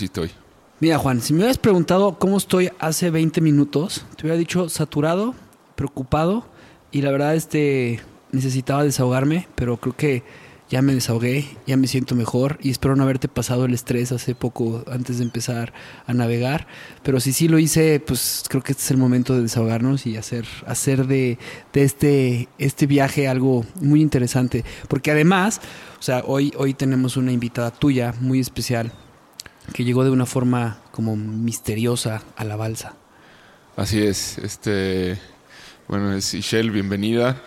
¿Cómo amaneciste hoy? Mira, Juan, si me hubieras preguntado cómo estoy hace 20 minutos, te hubiera dicho saturado, preocupado y la verdad este necesitaba desahogarme, pero creo que ya me desahogué, ya me siento mejor y espero no haberte pasado el estrés hace poco antes de empezar a navegar, pero si sí lo hice, pues creo que este es el momento de desahogarnos y hacer hacer de, de este este viaje algo muy interesante, porque además, o sea, hoy hoy tenemos una invitada tuya muy especial que llegó de una forma como misteriosa a la balsa. Así es, este, bueno, es Ishel, bienvenida.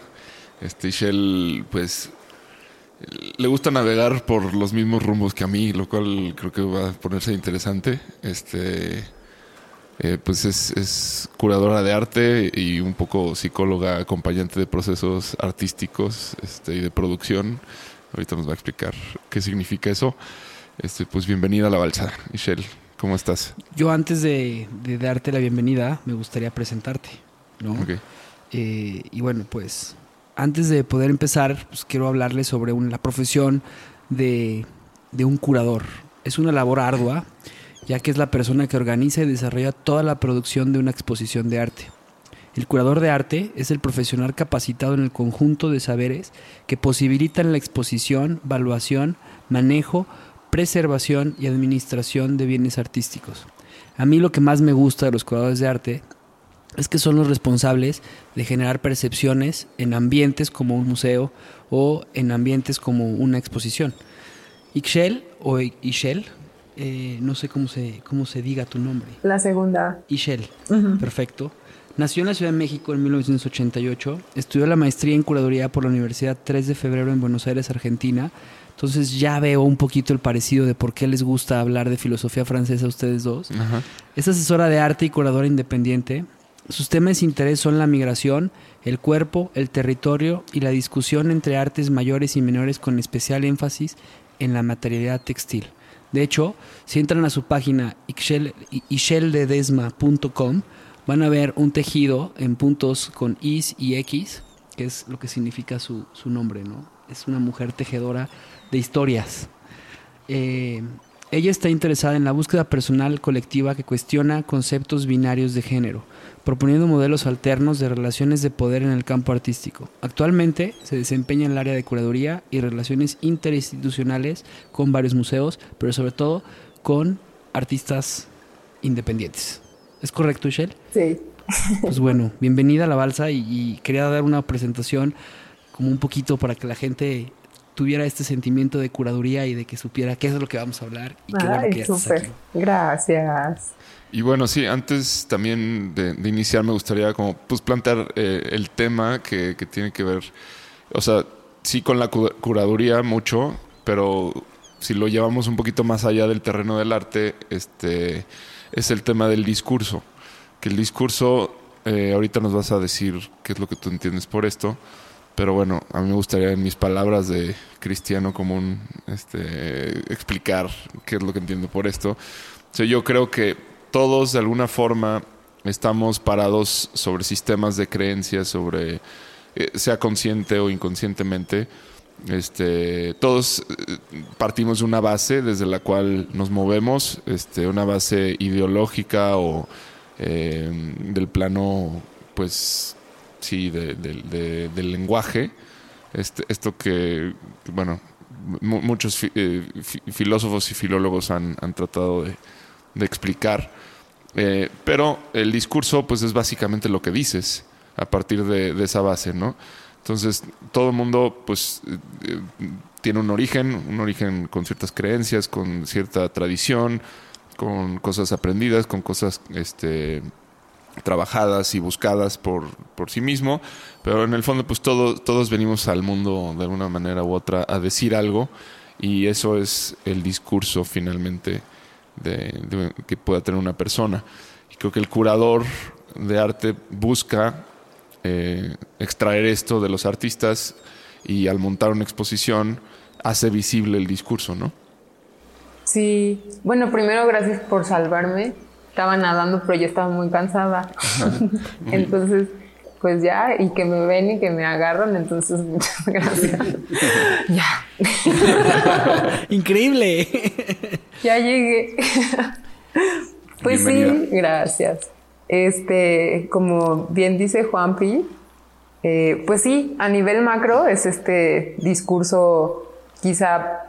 Este, Ishel, pues, le gusta navegar por los mismos rumbos que a mí, lo cual creo que va a ponerse interesante. Este, eh, pues es, es curadora de arte y un poco psicóloga, acompañante de procesos artísticos este, y de producción. Ahorita nos va a explicar qué significa eso. Este, pues bienvenida a la balsa, Ishel. ¿Cómo estás? Yo antes de, de darte la bienvenida, me gustaría presentarte, ¿no? Eh, y bueno, pues antes de poder empezar, pues quiero hablarles sobre un- la profesión de, de un curador. Es una labor ardua, ya que es la persona que organiza y desarrolla toda la producción de una exposición de arte. El curador de arte es el profesional capacitado en el conjunto de saberes que posibilitan la exposición, valuación, manejo, preservación y administración de bienes artísticos. A mí lo que más me gusta de los curadores de arte es que son los responsables de generar percepciones en ambientes como un museo o en ambientes como una exposición. Ixchel o Ishel, eh, no sé cómo se, cómo se diga tu nombre. La segunda. Ishel, perfecto. Nació en la Ciudad de México en 1988, estudió la maestría en curaduría por la Universidad 3 de Febrero en Buenos Aires, Argentina. Entonces ya veo un poquito el parecido de por qué les gusta hablar de filosofía francesa a ustedes dos. Ajá. Es asesora de arte y curadora independiente. Sus temas de interés son la migración, el cuerpo, el territorio y la discusión entre artes mayores y menores con especial énfasis en la materialidad textil. De hecho, si entran a su página ixcheldedesma.com van a ver un tejido en puntos con is y x, que es lo que significa su, su nombre, ¿no? Es una mujer tejedora de historias. Eh, ella está interesada en la búsqueda personal colectiva que cuestiona conceptos binarios de género, proponiendo modelos alternos de relaciones de poder en el campo artístico. Actualmente se desempeña en el área de curaduría y relaciones interinstitucionales con varios museos, pero sobre todo con artistas independientes. ¿Es correcto, Shell? Sí. Pues bueno, bienvenida a la balsa y, y quería dar una presentación como un poquito para que la gente tuviera este sentimiento de curaduría y de que supiera qué es lo que vamos a hablar y qué bueno que ya estás aquí. Gracias. Y bueno, sí, antes también de, de iniciar me gustaría como pues plantear eh, el tema que, que tiene que ver, o sea, sí con la cu- curaduría mucho, pero si lo llevamos un poquito más allá del terreno del arte, este, es el tema del discurso. Que el discurso, eh, ahorita nos vas a decir qué es lo que tú entiendes por esto, pero bueno, a mí me gustaría en mis palabras de cristiano común este, explicar qué es lo que entiendo por esto. Yo creo que todos de alguna forma estamos parados sobre sistemas de creencias, sobre eh, sea consciente o inconscientemente. Este, todos eh, partimos de una base desde la cual nos movemos, este, una base ideológica o eh, del plano, pues sí, de- de- de- del lenguaje. Este, esto que, bueno, mu- muchos eh, fi- filósofos y filólogos han, han tratado de, explicar. Eh, pero el discurso, pues es básicamente lo que dices a partir de, esa base, ¿no? Entonces, todo el mundo, pues, eh, tiene un origen, un origen con ciertas creencias, con cierta tradición, con cosas aprendidas, con cosas, este, trabajadas y buscadas por, por sí mismo, pero en el fondo pues todo- todos venimos al mundo de alguna manera u otra a decir algo y eso es el discurso finalmente de, de- que pueda tener una persona. Y creo que el curador de arte busca eh, extraer esto de los artistas y al montar una exposición hace visible el discurso, ¿no? Sí, bueno, primero gracias por salvarme. Estaba nadando, pero yo estaba muy cansada. entonces, pues ya, y que me ven y que me agarran, entonces muchas gracias. ya, Increíble. ya llegué. pues Bienvenida. sí, gracias. Este, como bien dice Juanpi, eh, pues sí, a nivel macro es este discurso quizá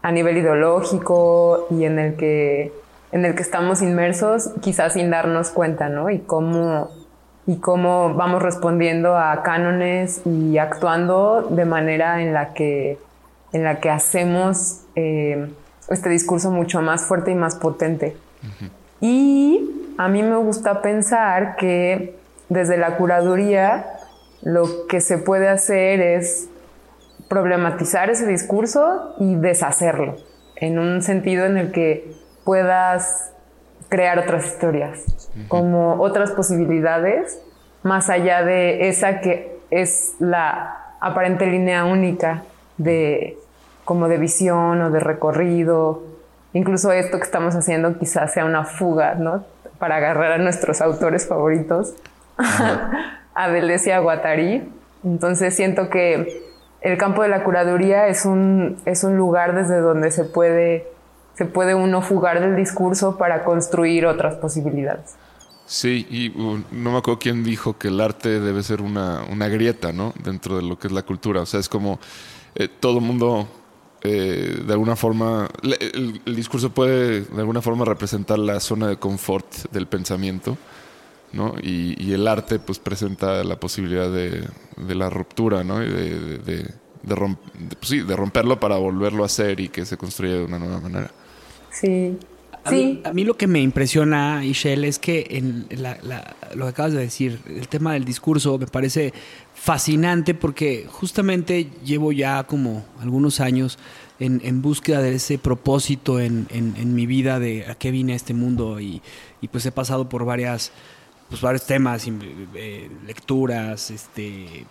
a nivel ideológico y en el que en el que estamos inmersos quizás sin darnos cuenta, ¿no? Y cómo y cómo vamos respondiendo a cánones y actuando de manera en la que en la que hacemos eh, este discurso mucho más fuerte y más potente. Y a mí me gusta pensar que desde la curaduría lo que se puede hacer es problematizar ese discurso y deshacerlo, en un sentido en el que puedas crear otras historias, como otras posibilidades, más allá de esa que es la aparente línea única de como de visión o de recorrido. Incluso esto que estamos haciendo quizás sea una fuga, ¿no? Para agarrar a nuestros autores favoritos, a Deleuze y a Guattari. Entonces siento que el campo de la curaduría es un, es un lugar desde donde se puede, se puede uno fugar del discurso para construir otras posibilidades. Sí, y uh, no me acuerdo quién dijo que el arte debe ser una, una grieta, ¿no? Dentro de lo que es la cultura. O sea, es como eh, todo mundo, eh, de alguna forma, el, discurso puede de alguna forma representar la zona de confort del pensamiento, ¿no? Y, y el arte, pues, presenta la posibilidad de, de la ruptura, ¿no? Y de, de, de- de rom- de- pues de romperlo para volverlo a hacer y que se construya de una nueva manera. Sí. A Sí. mí, a mí lo que me impresiona, Ishel, es que en la- la- lo que acabas de decir, el tema del discurso me parece fascinante porque justamente llevo ya como algunos años en, en búsqueda de ese propósito en, en- en mi vida de a qué vine a este mundo y, y pues he pasado por varias pues varios temas, eh, lecturas, este,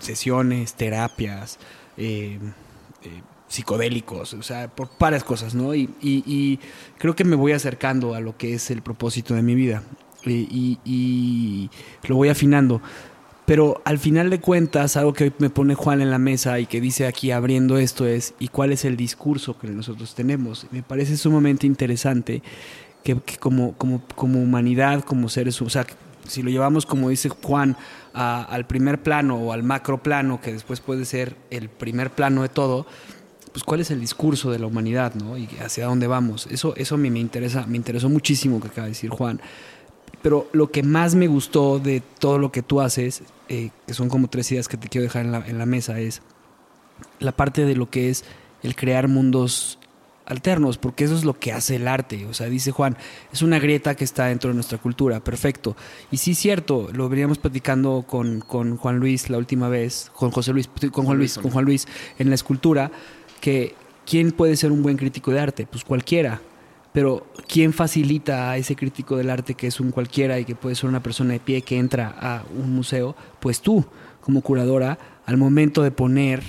sesiones, terapias, eh, eh, psicodélicos, o sea, por varias cosas, ¿no? Y, y- y creo que me voy acercando a lo que es el propósito de mi vida y, lo voy afinando. Pero al final de cuentas, algo que hoy me pone Juan en la mesa y que dice aquí abriendo esto es, ¿y cuál es el discurso que nosotros tenemos? Me parece sumamente interesante que, que como, como, como humanidad, como seres, o sea, si lo llevamos, como dice Juan, a- al primer plano o al macro plano, que después puede ser el primer plano de todo, pues cuál es el discurso de la humanidad, ¿no? Y hacia dónde vamos. Eso, eso a mí me interesa, me interesó muchísimo que acaba de decir Juan. Pero lo que más me gustó de todo lo que tú haces, eh, que son como tres ideas que te quiero dejar en la, mesa, es la parte de lo que es el crear mundos alternos, porque eso es lo que hace el arte. O sea, dice Juan, es una grieta que está dentro de nuestra cultura, perfecto. Y sí, cierto, lo veníamos platicando con, con Juan Luis la última vez, con José Luis, con Juan Luis, con Juan Luis en la escultura, que ¿quién puede ser un buen crítico de arte? Pues cualquiera. Pero ¿quién facilita a ese crítico del arte que es un cualquiera y que puede ser una persona de pie que entra a un museo? Pues tú, como curadora, al momento de poner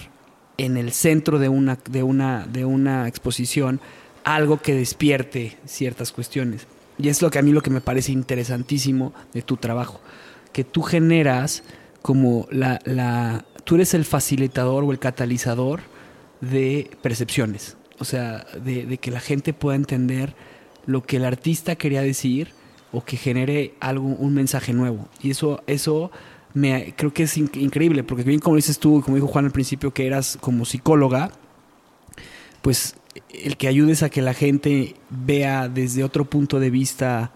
en el centro de una, de una, de una exposición algo que despierte ciertas cuestiones. Y es lo que a mí lo que me parece interesantísimo de tu trabajo, que tú generas como la, la tú eres el facilitador o el catalizador de percepciones, o sea, de, que la gente pueda entender lo que el artista quería decir o que genere algo, un mensaje nuevo. Y eso, eso me, creo que es in- increíble, porque bien como dices tú, como dijo Juan al principio, que eras como psicóloga, pues el que ayudes a que la gente vea desde otro punto de vista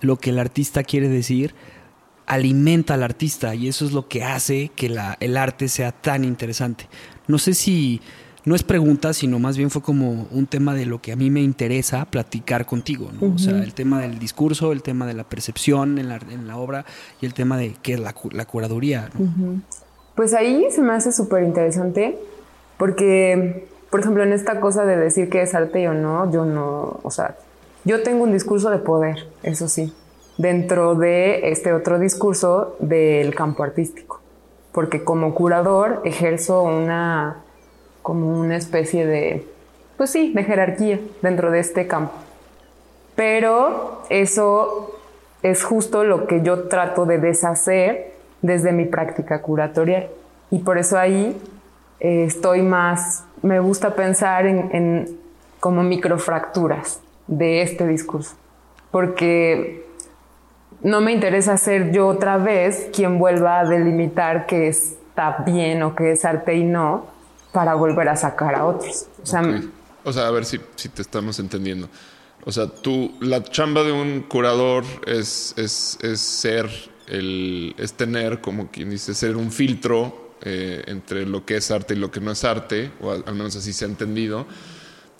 lo que el artista quiere decir, alimenta al artista y eso es lo que hace que el arte sea tan interesante. No sé si, no es pregunta, sino más bien fue como un tema de lo que a mí me interesa platicar contigo, ¿no? O sea, el tema del discurso, el tema de la percepción en la, en la obra y el tema de qué es la, la curaduría. ¿no? Pues ahí se me hace súper interesante porque, por ejemplo, en esta cosa de decir que es arte o no, yo no, o sea, yo tengo un discurso de poder, eso sí, dentro de este otro discurso del campo artístico, porque como curador ejerzo una, como una especie de, pues sí, de jerarquía dentro de este campo. Pero eso es justo lo que yo trato de deshacer desde mi práctica curatorial. Y por eso ahí eh, estoy más, me gusta pensar en, en como microfracturas de este discurso. Porque no me interesa ser yo otra vez quien vuelva a delimitar que está bien o que es arte y no para volver a sacar a otros. O sea, Ok. O sea, a ver si, si te estamos entendiendo. O sea, tú, la chamba de un curador es, es, es ser, el, es tener, como quien dice, ser un filtro eh, entre lo que es arte y lo que no es arte, o al, al menos así se ha entendido.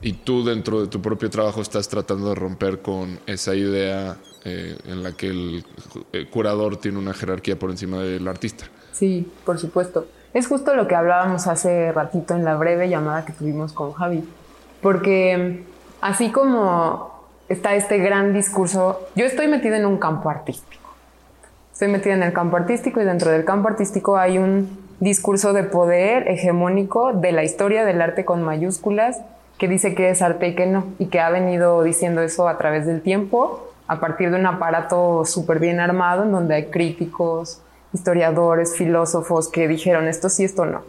Y tú dentro de tu propio trabajo estás tratando de romper con esa idea eh, en la que el, el curador tiene una jerarquía por encima del artista. Sí, por supuesto. Es justo lo que hablábamos hace ratito en la breve llamada que tuvimos con Javi. Porque así como está este gran discurso, yo estoy metida en un campo artístico. Estoy metida en el campo artístico y dentro del campo artístico hay un discurso de poder hegemónico de la historia del arte con mayúsculas que dice que es arte y que no, y que ha venido diciendo eso a través del tiempo, a partir de un aparato súper bien armado en donde hay críticos, historiadores, filósofos que dijeron esto sí, esto no.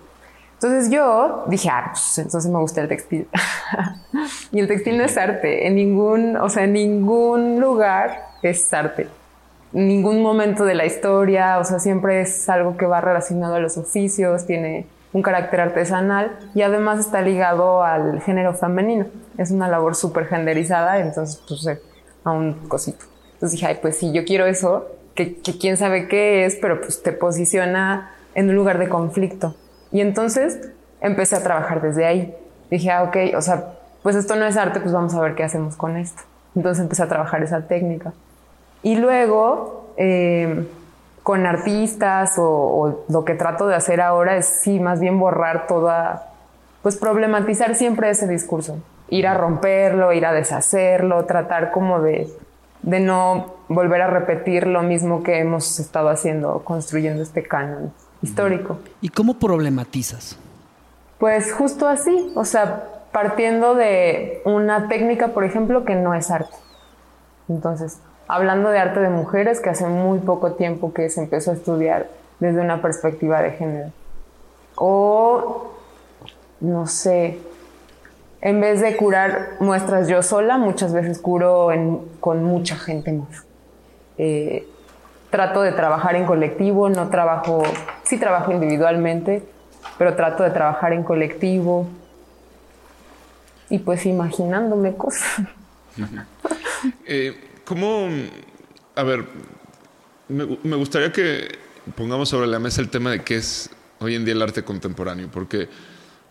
Entonces yo dije, ah, pues entonces me gusta el textil. y el textil no es arte, en ningún, o sea, en ningún lugar es arte. En ningún momento de la historia, o sea, siempre es algo que va relacionado a los oficios, tiene un carácter artesanal y además está ligado al género femenino. Es una labor súper genderizada, entonces pues eh, a un cosito. Entonces dije, ay, pues sí, yo quiero eso, que, que quién sabe qué es, pero pues te posiciona en un lugar de conflicto. Y entonces empecé a trabajar desde ahí. Dije, ah, ok, o sea, pues esto no es arte, pues vamos a ver qué hacemos con esto. Entonces empecé a trabajar esa técnica. Y luego, eh, con artistas o, o, lo que trato de hacer ahora es, sí, más bien borrar toda, pues problematizar siempre ese discurso. Ir a romperlo, ir a deshacerlo, tratar como de, de no volver a repetir lo mismo que hemos estado haciendo, construyendo este canon histórico. ¿Y cómo problematizas? Pues justo así, o sea, partiendo de una técnica, por ejemplo, que no es arte. Entonces, hablando de arte de mujeres, que hace muy poco tiempo que se empezó a estudiar desde una perspectiva de género. O, no sé, en vez de curar muestras yo sola, muchas veces curo con mucha gente más. Eh, trato de trabajar en colectivo, no trabajo, sí trabajo individualmente, pero trato de trabajar en colectivo y pues imaginándome cosas. Eh, ¿Cómo, a ver, me, me, gustaría que pongamos sobre la mesa el tema de qué es hoy en día el arte contemporáneo, porque,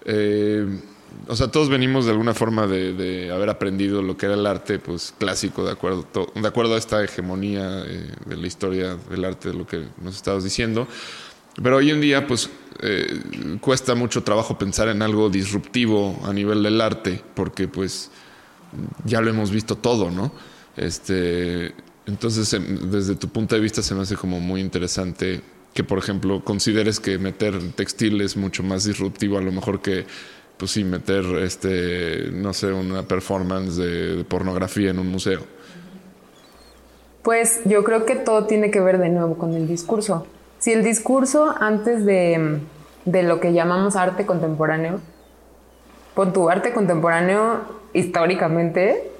eh, o sea, todos venimos de alguna forma de, de, haber aprendido lo que era el arte, pues clásico, de acuerdo, de acuerdo a esta hegemonía eh, de la historia del arte, de lo que nos estabas diciendo. pero hoy en día, pues, eh, cuesta mucho trabajo pensar en algo disruptivo a nivel del arte, porque pues ya lo hemos visto todo, ¿no? Este, entonces, em, desde tu punto de vista, se me hace como muy interesante que, por ejemplo, consideres que meter textil es mucho más disruptivo, a lo mejor que, pues sí, meter, este, no sé, una performance de, de pornografía en un museo. Pues yo creo que todo tiene que ver de nuevo con el discurso. Si el discurso antes de, de lo que llamamos arte contemporáneo, pon tu arte contemporáneo históricamente,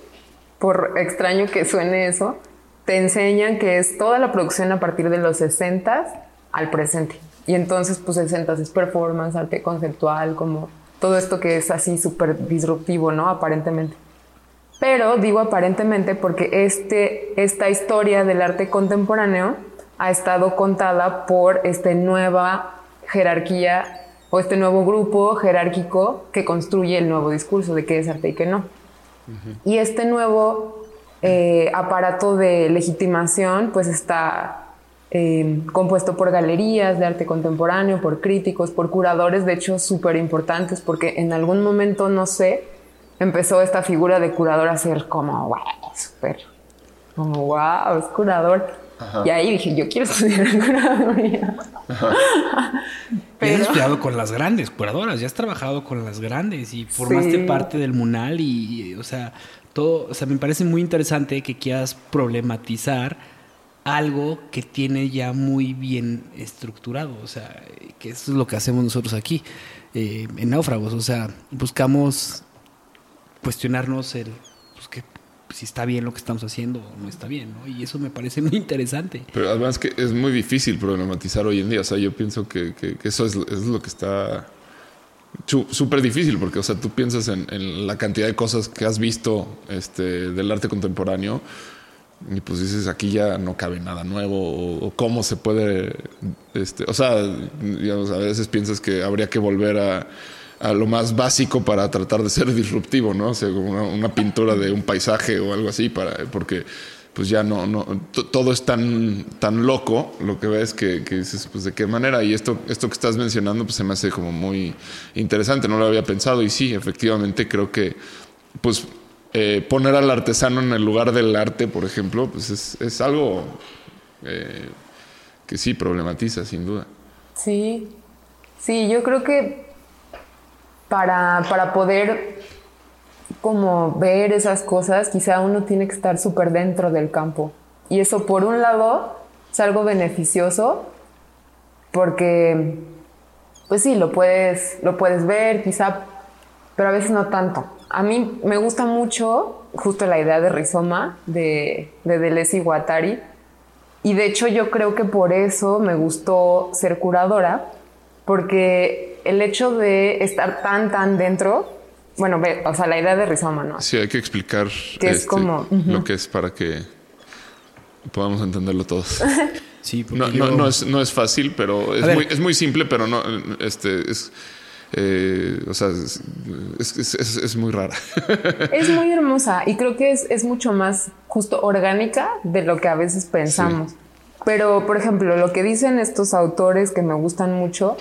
por extraño que suene eso, te enseñan que es toda la producción a partir de los 60 al presente. Y entonces, pues 60 es performance, arte conceptual, como todo esto que es así súper disruptivo, ¿no? Aparentemente. Pero digo aparentemente porque este, esta historia del arte contemporáneo ha estado contada por esta nueva jerarquía o este nuevo grupo jerárquico que construye el nuevo discurso de qué es arte y qué no. Y este nuevo eh, aparato de legitimación pues está eh, compuesto por galerías de arte contemporáneo, por críticos, por curadores, de hecho súper importantes, porque en algún momento, no sé, empezó esta figura de curador a ser como, wow, súper, como, wow, es curador. Y ahí dije, yo quiero estudiar curaduría. Y has estudiado con las grandes curadoras, ya has trabajado con las grandes y formaste Sí. parte del Munal y, y, o sea, todo, o sea, me parece muy interesante que quieras problematizar algo que tiene ya muy bien estructurado, o sea, que eso es lo que hacemos nosotros aquí eh, en Náufragos, o sea, buscamos cuestionarnos el, pues, que si está bien lo que estamos haciendo o no está bien, ¿no? Y eso me parece muy interesante. Pero además que es muy difícil problematizar hoy en día. O sea, yo pienso que, eso es, lo que está súper difícil, porque, o sea, tú piensas en, en la cantidad de cosas que has visto este, del arte contemporáneo y pues dices, aquí ya no cabe nada nuevo o, cómo se puede, este, o sea, a veces piensas que habría que volver a, lo más básico para tratar de ser disruptivo, ¿no? O sea, una, una pintura de un paisaje o algo así, para, porque pues ya no, no, to- todo es tan, tan loco, lo que ves que, que dices, pues de qué manera, y esto, esto que estás mencionando, pues se me hace como muy interesante, no lo había pensado, y sí, efectivamente creo que, pues, eh, poner al artesano en el lugar del arte, por ejemplo, pues es, algo eh, que sí problematiza, sin duda. Sí, sí, yo creo que para, para poder como ver esas cosas, quizá uno tiene que estar súper dentro del campo. Y eso por un lado es algo beneficioso porque, pues sí, lo puedes, lo puedes ver quizá, pero a veces no tanto. A mí me gusta mucho justo la idea de rizoma de, de Deleuze y Guattari. Y de hecho yo creo que por eso me gustó ser curadora, porque el hecho de estar tan, tan dentro, bueno, ve, o sea, la idea de rizoma, ¿no? Sí, hay que explicar Que es este, como- lo que es para que podamos entenderlo todos. Sí, porque No, yo- no, no es, no es fácil, pero es muy, es muy simple, pero no, este, es, eh, o sea, es, es- es- es- es muy rara. Es muy hermosa y creo que es, es mucho más justo orgánica de lo que a veces pensamos. Pero, por ejemplo, lo que dicen estos autores que me gustan mucho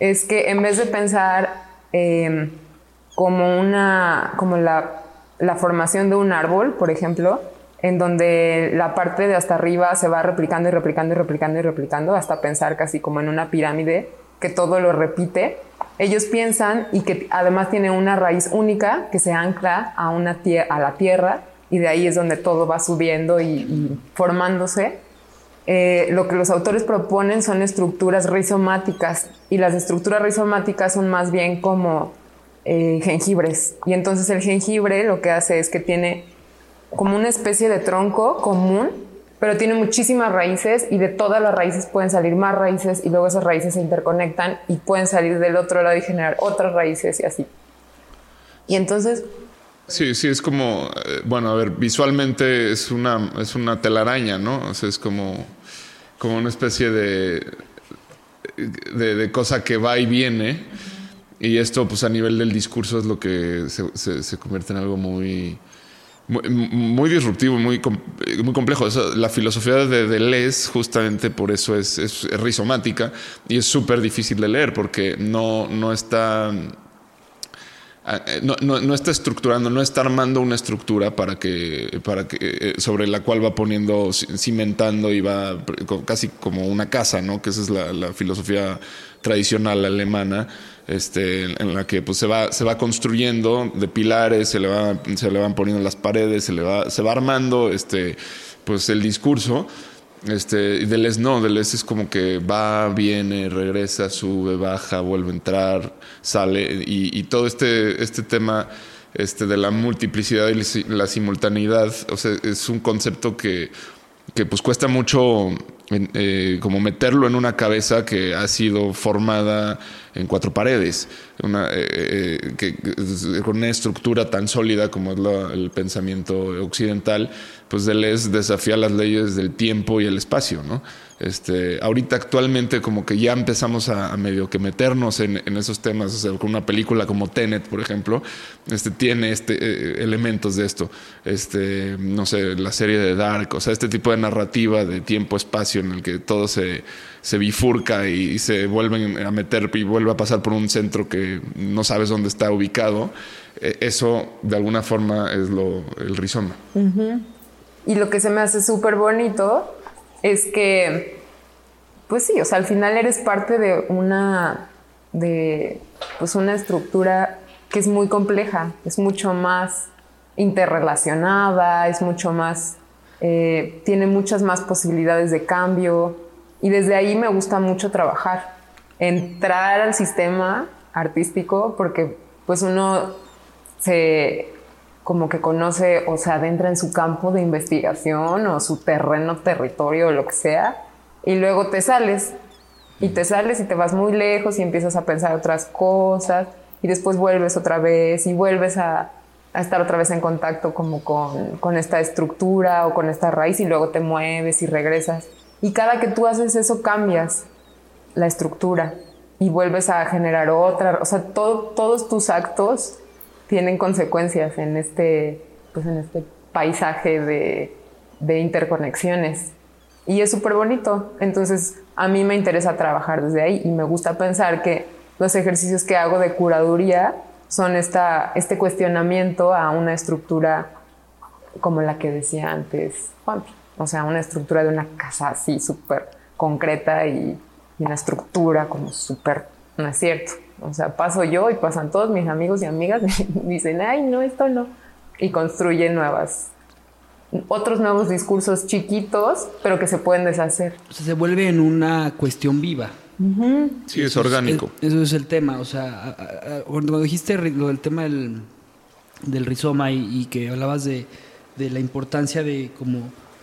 es que en vez de pensar eh, como una, como la, la formación de un árbol, por ejemplo, en donde la parte de hasta arriba se va replicando y replicando y replicando y replicando hasta pensar casi como en una pirámide que todo lo repite. Ellos piensan y que además tiene una raíz única que se ancla a, una a la tierra y de ahí es donde todo va subiendo y, y formándose. Eh, lo que los autores proponen son estructuras rizomáticas y las estructuras rizomáticas son más bien como eh, jengibres. Y entonces el jengibre lo que hace es que tiene como una especie de tronco común, pero tiene muchísimas raíces y de todas las raíces pueden salir más raíces y luego esas raíces se interconectan y pueden salir del otro lado y generar otras raíces y así. Y entonces, Sí, sí, es como, eh, bueno, a ver, visualmente es una, es una telaraña, ¿no? O sea, es como, como una especie de, de, cosa que va y viene. Y esto, pues a nivel del discurso, es lo que se- se convierte en algo muy, muy, muy disruptivo, muy, muy complejo. La filosofía de Deleuze justamente por eso es, es rizomática y es súper difícil de leer porque no, no está... eh, No, no- está estructurando, no está armando una estructura para que, para que eh, sobre la cual va poniendo, ci- cimentando y va casi como una casa, ¿no? Que esa es la filosofía tradicional alemana, este, en la que pues se va, se va construyendo de pilares, se le, va, se le van poniendo las paredes, se le va, se va armando este, pues el discurso. Este, y Deleuze no, Deleuze es como que va, viene, regresa, sube, baja, vuelve a entrar, sale, y, y todo este, este tema este, de la multiplicidad y la si- la simultaneidad, o sea, es un concepto que, que pues cuesta mucho eh, como meterlo en una cabeza que ha sido formada en cuatro paredes, una, eh, eh, que, con una estructura tan sólida como es el pensamiento occidental, pues Deleuze desafía las leyes del tiempo y el espacio, ¿no? Este, ahorita actualmente como que ya empezamos a, medio que meternos en, esos temas, o sea, con una película como Tenet, por ejemplo, este, tiene este, eh, elementos de esto, este, no sé, la serie de Dark, o sea, este tipo de narrativa de tiempo-espacio en el que todo se, bifurca y, se vuelven a meter y vuelve a pasar por un centro que no sabes dónde está ubicado, eh, eso de alguna forma es lo, el rizoma. Y lo que se me hace súper bonito es que, pues sí, o sea, al final eres parte de una, de, pues una estructura que es muy compleja, es mucho más interrelacionada, es mucho más, eh, tiene muchas más posibilidades de cambio. Y desde ahí me gusta mucho trabajar, entrar al sistema artístico porque pues uno se como que conoce o se adentra en su campo de investigación o su terreno, territorio o lo que sea, y luego te sales y te sales y te vas muy lejos y empiezas a pensar otras cosas y después vuelves otra vez y vuelves a, estar otra vez en contacto como con, esta estructura o con esta raíz y luego te mueves y regresas. Y cada que tú haces eso cambias la estructura y vuelves a generar otra, o sea, todo- todos tus actos tienen consecuencias en este, pues en este paisaje de, interconexiones. Y es súper bonito. Entonces, a mí me interesa trabajar desde ahí y me gusta pensar que los ejercicios que hago de curaduría son esta, este cuestionamiento a una estructura como la que decía antes Juan. O sea, una estructura de una casa así súper concreta y, y una estructura como súper, no es cierto. O sea, paso yo y pasan todos mis amigos y amigas y dicen, ay, no, esto no. Y construyen nuevas, otros nuevos discursos chiquitos, pero que se pueden deshacer. O sea, se vuelve en una cuestión viva. Sí, es orgánico. Es- eso es el tema. O sea, a- a- a- cuando dijiste lo del tema del, del rizoma y, y que hablabas de, de la importancia de como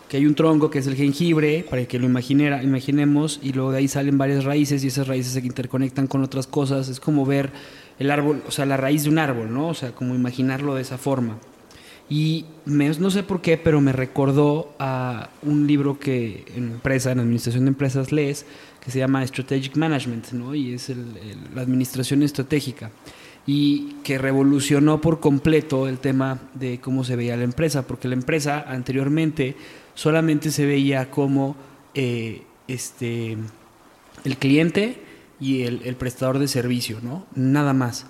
que hay un tronco que es el jengibre, para que lo imaginera, imaginemos, y luego de ahí salen varias raíces y esas raíces se interconectan con otras cosas. Es como ver el árbol, o sea, la raíz de un árbol, ¿no? O sea, como imaginarlo de esa forma. Y me- no sé por qué, pero me recordó a un libro que en empresa, en administración de empresas lees, que se llama Strategic Management, ¿no? Y es el- el- la administración estratégica. Y que revolucionó por completo el tema de cómo se veía la empresa, porque la empresa anteriormente solamente se veía como eh, este, el cliente y el, el prestador de servicio, ¿no? Nada más.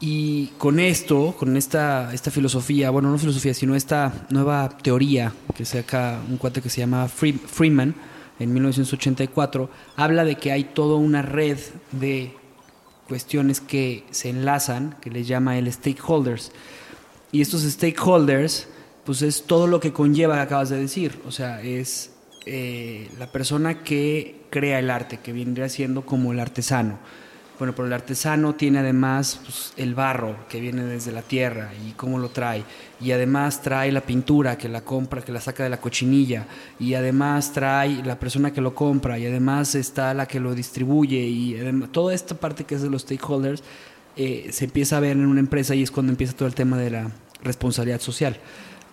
Y con esto, con esta, esta filosofía, bueno, no filosofía, sino esta nueva teoría que saca un cuate que se llama Free- Freeman en 1984, habla de que hay toda una red de cuestiones que se enlazan, que les llama el stakeholders. Y estos stakeholders, pues es todo lo que conlleva que acabas de decir. O sea, es eh, la persona que crea el arte, que vendría siendo como el artesano. Bueno, pero el artesano tiene además pues, el barro que viene desde la tierra y cómo lo trae. Y además trae la pintura que la compra, que la saca de la cochinilla. Y además trae la persona que lo compra. Y además está la que lo distribuye. Y además, toda esta parte que es de los stakeholders eh, se empieza a ver en una empresa y es cuando empieza todo el tema de la responsabilidad social.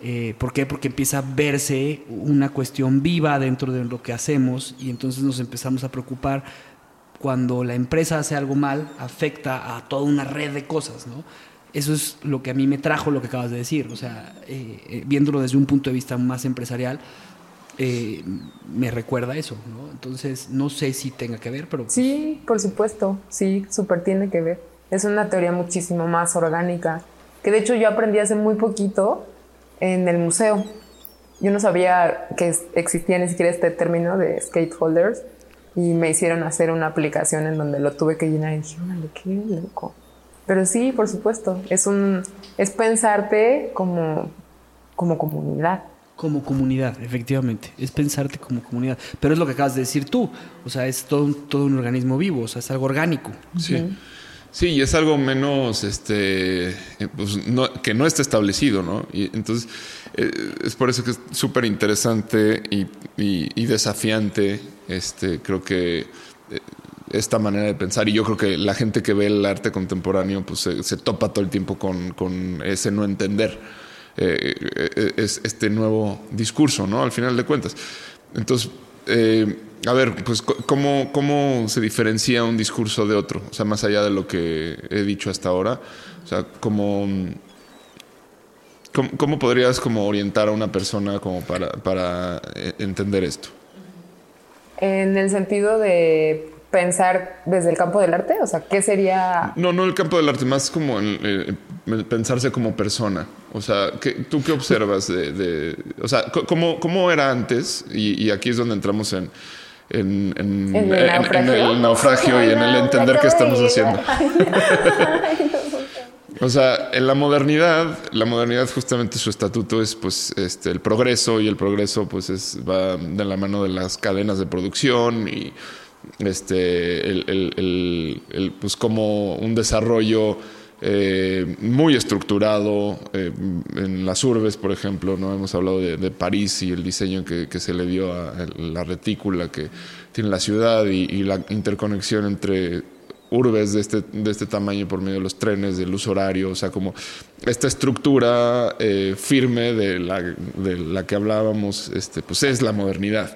Eh, ¿Por qué? Porque empieza a verse una cuestión viva dentro de lo que hacemos y entonces nos empezamos a preocupar cuando la empresa hace algo mal, afecta a toda una red de cosas, ¿no? eso es lo que a mí me trajo lo que acabas de decir. O sea, eh, eh, viéndolo desde un punto de vista más empresarial, eh, me recuerda eso, ¿no? Entonces, no sé si tenga que ver, pero... Sí, por supuesto, sí, súper tiene que ver. Es una teoría muchísimo más orgánica, que de hecho yo aprendí hace muy poquito en el museo. Yo no sabía que existía ni siquiera este término de skateholders y me hicieron hacer una aplicación en donde lo tuve que llenar y dije, órale, qué loco. Pero sí, por supuesto, es un es pensarte como como comunidad. Como comunidad, efectivamente. Es pensarte como comunidad. Pero es lo que acabas de decir tú. O sea, es todo un, todo un organismo vivo, o sea, es algo orgánico. Sí. Sí, y es algo menos, este, eh, pues, no, que no está establecido, ¿no? Y entonces, eh, es por eso que es súper interesante y, desafiante, este, creo que eh, esta manera de pensar. Y yo creo que la gente que ve el arte contemporáneo, pues se, topa todo el tiempo con, ese no entender es este nuevo discurso, ¿no? Al final de cuentas. Entonces, eh, a ver, pues, ¿cómo, ¿cómo se diferencia un discurso de otro? O sea, más allá de lo que he dicho hasta ahora. O sea, ¿cómo, cómo, cómo podrías como orientar a una persona como para, para entender esto? En el sentido de pensar desde el campo del arte? O sea, ¿qué sería...? No, no el campo del arte, más como el, eh, pensarse como persona. O sea, ¿qué, ¿tú qué observas de, de o sea, ¿cómo, cómo era antes? Y, y, aquí es donde entramos en... En, en, ¿En, el en, el naufragio y en el entender qué estamos haciendo. O sea, en la modernidad, la modernidad justamente su estatuto es pues este el progreso y el progreso pues es va de la mano de las cadenas de producción y este, el, el, el, pues como un desarrollo eh, muy estructurado eh, en las urbes, por ejemplo, no hemos hablado de, París y el diseño que, se le dio a la retícula que tiene la ciudad y, la interconexión entre urbes de este, de este tamaño por medio de los trenes, del uso horario, o sea, como esta estructura eh, firme de la, de la que hablábamos, este, pues es la modernidad.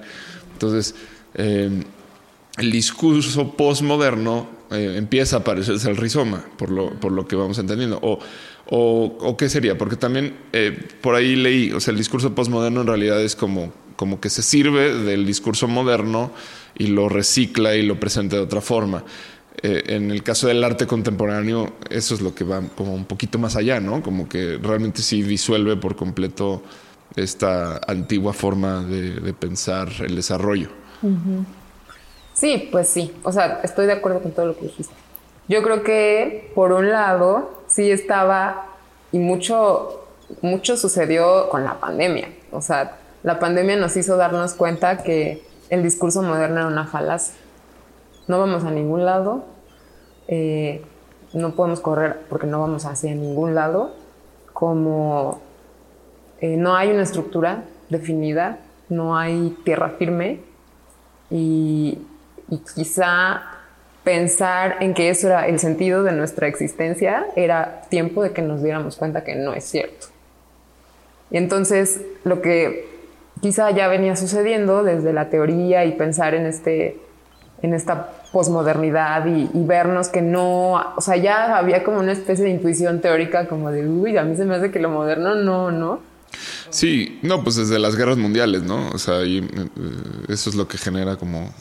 Entonces, el discurso postmoderno eh, empieza a parecerse al rizoma, por lo, por lo que vamos entendiendo. O, o, qué sería, porque también eh, por ahí leí, o sea, el discurso postmoderno en realidad es como, como que se sirve del discurso moderno y lo recicla y lo presenta de otra forma. Eh, en el caso del arte contemporáneo, eso es lo que va como un poquito más allá, ¿no? Como que realmente sí disuelve por completo esta antigua forma de, de pensar el desarrollo. Uh. Sí, pues sí. O sea, estoy de acuerdo con todo lo que dijiste. Yo creo que, por un lado, sí estaba, y mucho, mucho sucedió con la pandemia. O sea, la pandemia nos hizo darnos cuenta que el discurso moderno era una falacia. No vamos a ningún lado, eh, no podemos correr porque no vamos hacia ningún lado, como eh, no hay una estructura definida, no hay tierra firme y y quizá pensar en que eso era el sentido de nuestra existencia era tiempo de que nos diéramos cuenta que no es cierto. Y entonces lo que quizá ya venía sucediendo desde la teoría y pensar en, este, en esta posmodernidad y, y, vernos que no, o sea, ya había como una especie de intuición teórica como de, uy, a mí se me hace que lo moderno no, ¿no? Sí, no, pues desde las guerras mundiales, ¿no? O sea, y, eso es lo que genera como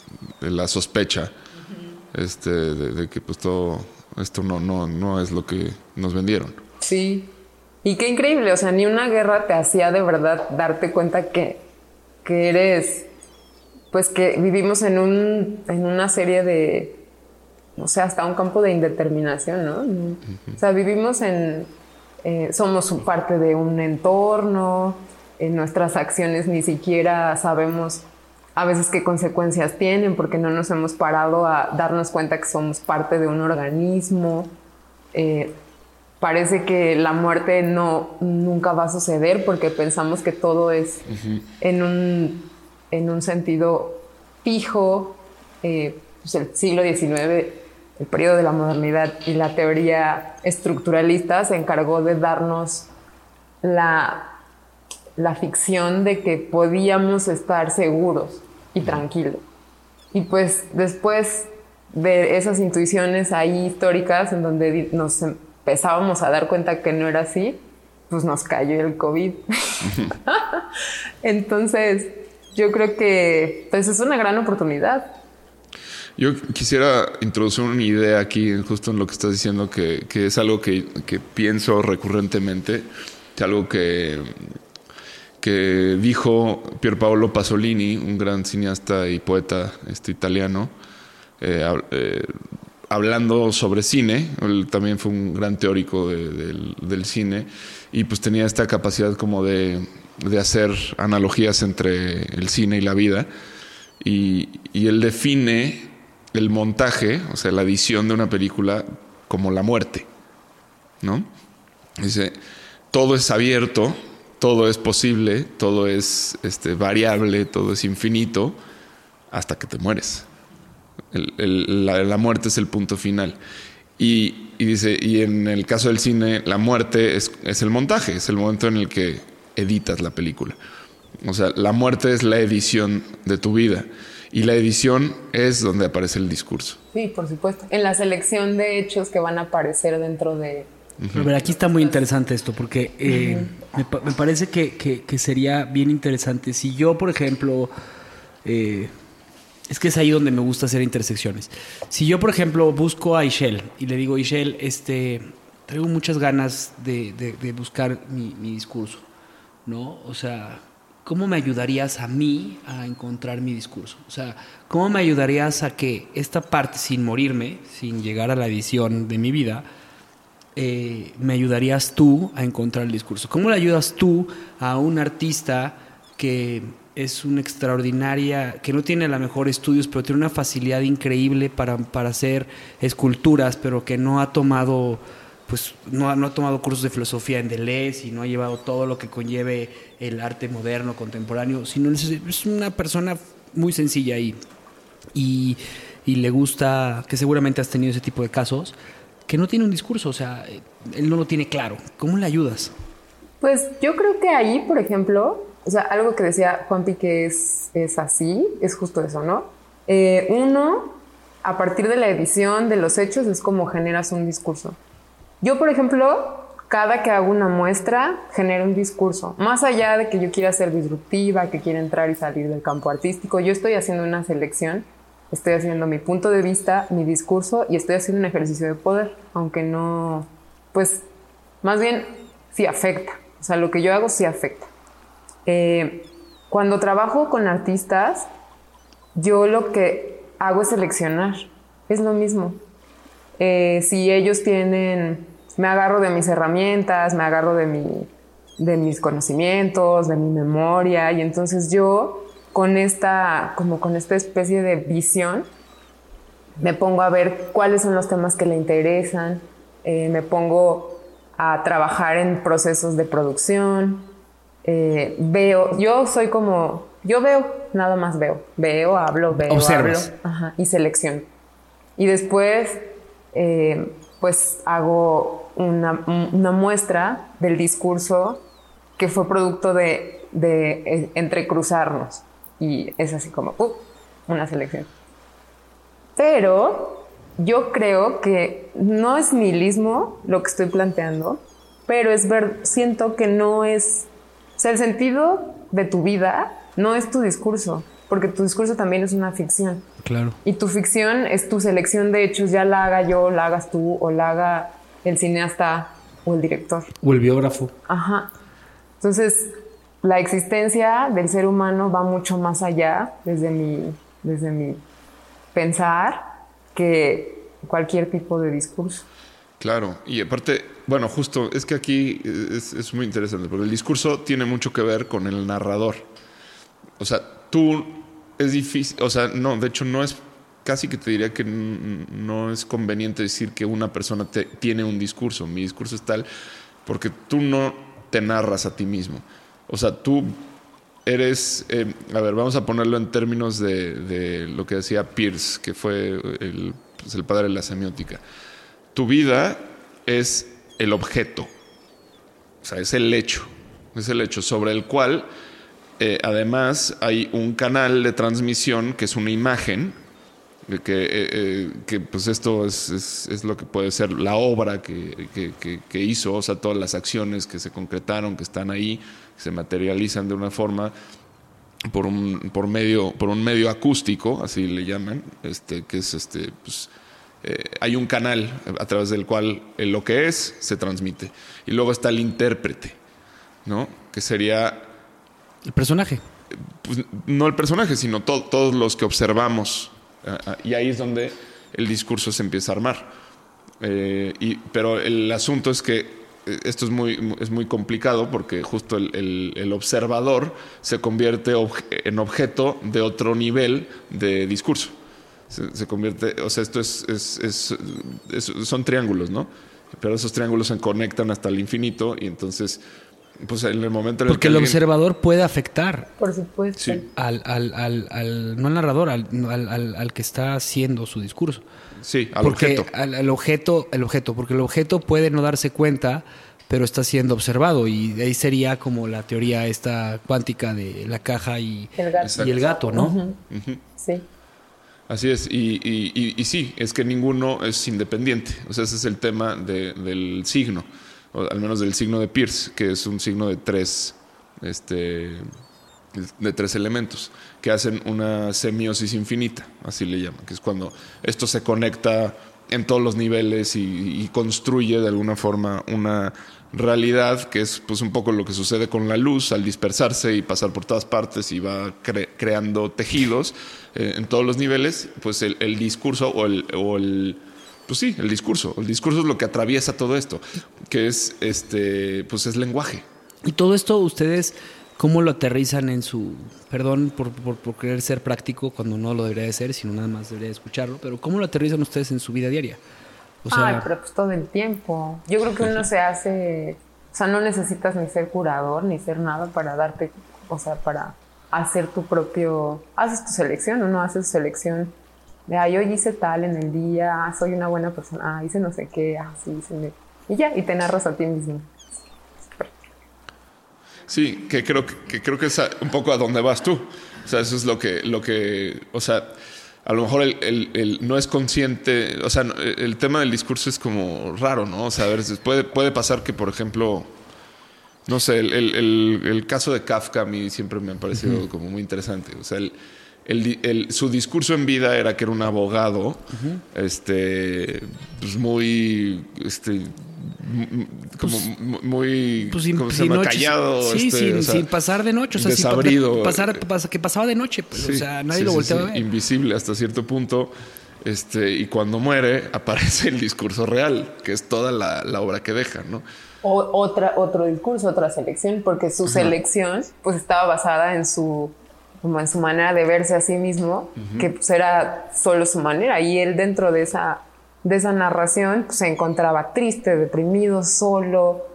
la sospecha uh -huh. este, de, de, que pues todo esto no, no, no es lo que nos vendieron. Sí, y qué increíble, o sea, ni una guerra te hacía de verdad darte cuenta que, que eres, pues que vivimos en, un, en una serie de, no sé, hasta un campo de indeterminación, ¿no? Uh -huh. O sea, vivimos en, eh, somos parte de un entorno, en nuestras acciones ni siquiera sabemos a veces qué consecuencias tienen porque no nos hemos parado a darnos cuenta que somos parte de un organismo. Eh, parece que la muerte no nunca va a suceder porque pensamos que todo es uh -huh. en, un, en un sentido fijo. Eh, pues el siglo XIX, el periodo de la modernidad y la teoría estructuralista se encargó de darnos la, la ficción de que podíamos estar seguros y tranquilo. Y pues después de esas intuiciones ahí históricas en donde nos empezábamos a dar cuenta que no era así, pues nos cayó el COVID. Entonces, yo creo que pues es una gran oportunidad. Yo quisiera introducir una idea aquí, justo en lo que estás diciendo, que, que es algo que, que, pienso recurrentemente, que algo que, que dijo Pierpaolo Pasolini, un gran cineasta y poeta este, italiano, eh, eh, hablando sobre cine, él también fue un gran teórico de, del, del, cine, y pues tenía esta capacidad como de, de hacer analogías entre el cine y la vida, y, y él define el montaje, o sea, la edición de una película como la muerte, ¿no? Dice, todo es abierto, todo es posible, todo es este, variable, todo es infinito, hasta que te mueres. La, la, muerte es el punto final. Y, y, dice, y en el caso del cine, la muerte es, es el montaje, es el momento en el que editas la película. O sea, la muerte es la edición de tu vida. Y la edición es donde aparece el discurso. Sí, por supuesto. En la selección de hechos que van a aparecer dentro de... Pero ver, aquí está muy interesante esto, porque eh, uh -huh. me, me, parece que, que, que, sería bien interesante si yo, por ejemplo, eh, es que es ahí donde me gusta hacer intersecciones. Si yo, por ejemplo, busco a Ishel y le digo, Ishel, este, traigo muchas ganas de, de, de buscar mi, mi discurso, ¿no? O sea, ¿cómo me ayudarías a mí a encontrar mi discurso? O sea, ¿cómo me ayudarías a que esta parte, sin morirme, sin llegar a la edición de mi vida, eh, me ayudarías tú a encontrar el discurso? ¿Cómo le ayudas tú a un artista que es una extraordinaria, que no tiene a mejor estudios, pero tiene una facilidad increíble para, para hacer esculturas, pero que no ha tomado pues no, no, ha tomado cursos de filosofía en Deleuze y no ha llevado todo lo que conlleve el arte moderno, contemporáneo, sino es una persona muy sencilla y, y, le gusta, que seguramente has tenido ese tipo de casos, que no tiene un discurso, o sea, él no lo tiene claro. ¿Cómo le ayudas? Pues yo creo que ahí, por ejemplo, o sea, algo que decía Juanpi que es, es así, es justo eso, ¿no? Eh, uno, a partir de la edición de los hechos, es como generas un discurso. Yo, por ejemplo, cada que hago una muestra, genero un discurso. Más allá de que yo quiera ser disruptiva, que quiera entrar y salir del campo artístico, yo estoy haciendo una selección, estoy haciendo mi punto de vista, mi discurso y estoy haciendo un ejercicio de poder, aunque no, pues, más bien sí afecta. O sea, lo que yo hago sí afecta. Eh, cuando trabajo con artistas, yo lo que hago es seleccionar. Es lo mismo. Eh, si ellos tienen, me agarro de mis herramientas, me agarro de, mi, de mis conocimientos, de mi memoria, y entonces yo con esta, como con esta especie de visión, me pongo a ver cuáles son los temas que le interesan, eh, me pongo a trabajar en procesos de producción, eh, veo, yo soy como, yo veo, nada más veo, veo, hablo, veo, Observas. hablo, ajá, y selección. Y después eh, pues hago una, muestra del discurso que fue producto de, de eh, entrecruzarnos. Y es así como, uh, una selección. Pero yo creo que no es nihilismo lo que estoy planteando, pero es ver, siento que no es, o sea, el sentido de tu vida no es tu discurso, porque tu discurso también es una ficción. Claro. Y tu ficción es tu selección de hechos, ya la haga yo, la hagas tú, o la haga el cineasta o el director. O el biógrafo. Ajá. Entonces, la existencia del ser humano va mucho más allá, desde mi, desde mi pensar, que cualquier tipo de discurso. Claro, y aparte, bueno, justo es que aquí es, es muy interesante, porque el discurso tiene mucho que ver con el narrador. O sea, tú es difícil, o sea, no, de hecho no es, casi que te diría que no es conveniente decir que una persona te, tiene un discurso. Mi discurso es tal porque tú no te narras a ti mismo. O sea, tú eres, eh, a ver, vamos a ponerlo en términos de, lo que decía Pierce, que fue el, pues el padre de la semiótica. Tu vida es el objeto, o sea, es el hecho, es el hecho sobre el cual eh, además hay un canal de transmisión que es una imagen, que, eh, eh, que pues esto es, es- lo que puede ser la obra que, que- que- hizo, o sea, todas las acciones que se concretaron, que están ahí, que se materializan de una forma por un, por medio, por un medio acústico, así le llaman, este, que es este, pues, hay un canal a través del cual lo que es se transmite. Y luego está el intérprete, ¿no? Que sería El personaje. pues, no el personaje, sino to- todos los que observamos. Ah, ah, y ahí es donde el discurso se empieza a armar. Eh, pero el asunto es que eh, esto es muy, es muy complicado porque justo el, observador se convierte en objeto de otro nivel de discurso. Se, convierte, o sea, esto es, es- es- es- son triángulos, ¿no? Pero esos triángulos se conectan hasta el infinito y entonces, pues en el momento en el Porque que el alguien- observador puede afectar Por supuesto. Sí. al, al, al, al- no al narrador, al, al, al- al que está haciendo su discurso. Sí, al porque objeto. Al, al objeto, el objeto, porque el objeto puede no darse cuenta, pero está siendo observado. Y de ahí sería como la teoría esta cuántica de la caja y, El gato. y el gato, ¿no? Sí. Así es, y, y- y- y sí, es que ninguno es independiente. O sea, ese es el tema de- del signo, al menos del signo de Pierce, que es un signo de tres, este, de tres elementos, que hacen una semiosis infinita, así le llaman, que es cuando esto se conecta en todos los niveles y, y construye de alguna forma una realidad que es pues un poco lo que sucede con la luz al dispersarse y pasar por todas partes y va cre- creando tejidos eh, en todos los niveles, pues el, discurso o el pues sí, el discurso, el discurso es lo que atraviesa todo esto, que es este pues es lenguaje. Y todo esto ustedes, ¿cómo lo aterrizan en su... Perdón por, por, por querer ser práctico cuando no lo debería de ser, sino nada más debería de escucharlo, pero ¿cómo lo aterrizan ustedes en su vida diaria? O sea, Ay, pero pues todo el tiempo. Yo creo que uno se hace, o sea, no necesitas ni ser curador ni ser nada para darte, o sea, para hacer tu propio, haces tu selección, uno hace su selección de, ay, hoy hice tal en el día, ah, soy una buena persona, ah, hice no sé qué, ah, sí, hice, me-". y ya, y te narras a ti mismo. Sí, que creo que, que creo que es a- un poco a dónde vas tú. O sea, eso es lo que, lo que, o sea, a lo mejor el, el- el no es consciente, o sea, no- el tema del discurso es como raro, ¿no? O sea, a ver, puede, puede pasar que, por ejemplo, no sé, el, el- el- el caso de Kafka a mí siempre me ha parecido como muy interesante. O sea, el, el di- el- su discurso en vida era que era un abogado, este, pues muy, este, como m- muy, pues sin, ¿cómo se sin llama? noche, Callado, sí, este, sin, o sea, sin pasar de noche, o sea, sin desabrido. pasar, pas- que pasaba de noche, pues, o sea, nadie sí, lo volteaba sí, a ver. Invisible hasta cierto punto. Este, y cuando muere, aparece el discurso real, que es toda la, la obra que deja, ¿no? O, otra, otro discurso, otra selección, porque su selección pues estaba basada en su, como en su manera de verse a sí mismo, que pues era solo su manera. Y él dentro de esa, de esa narración pues, se encontraba triste, deprimido, solo,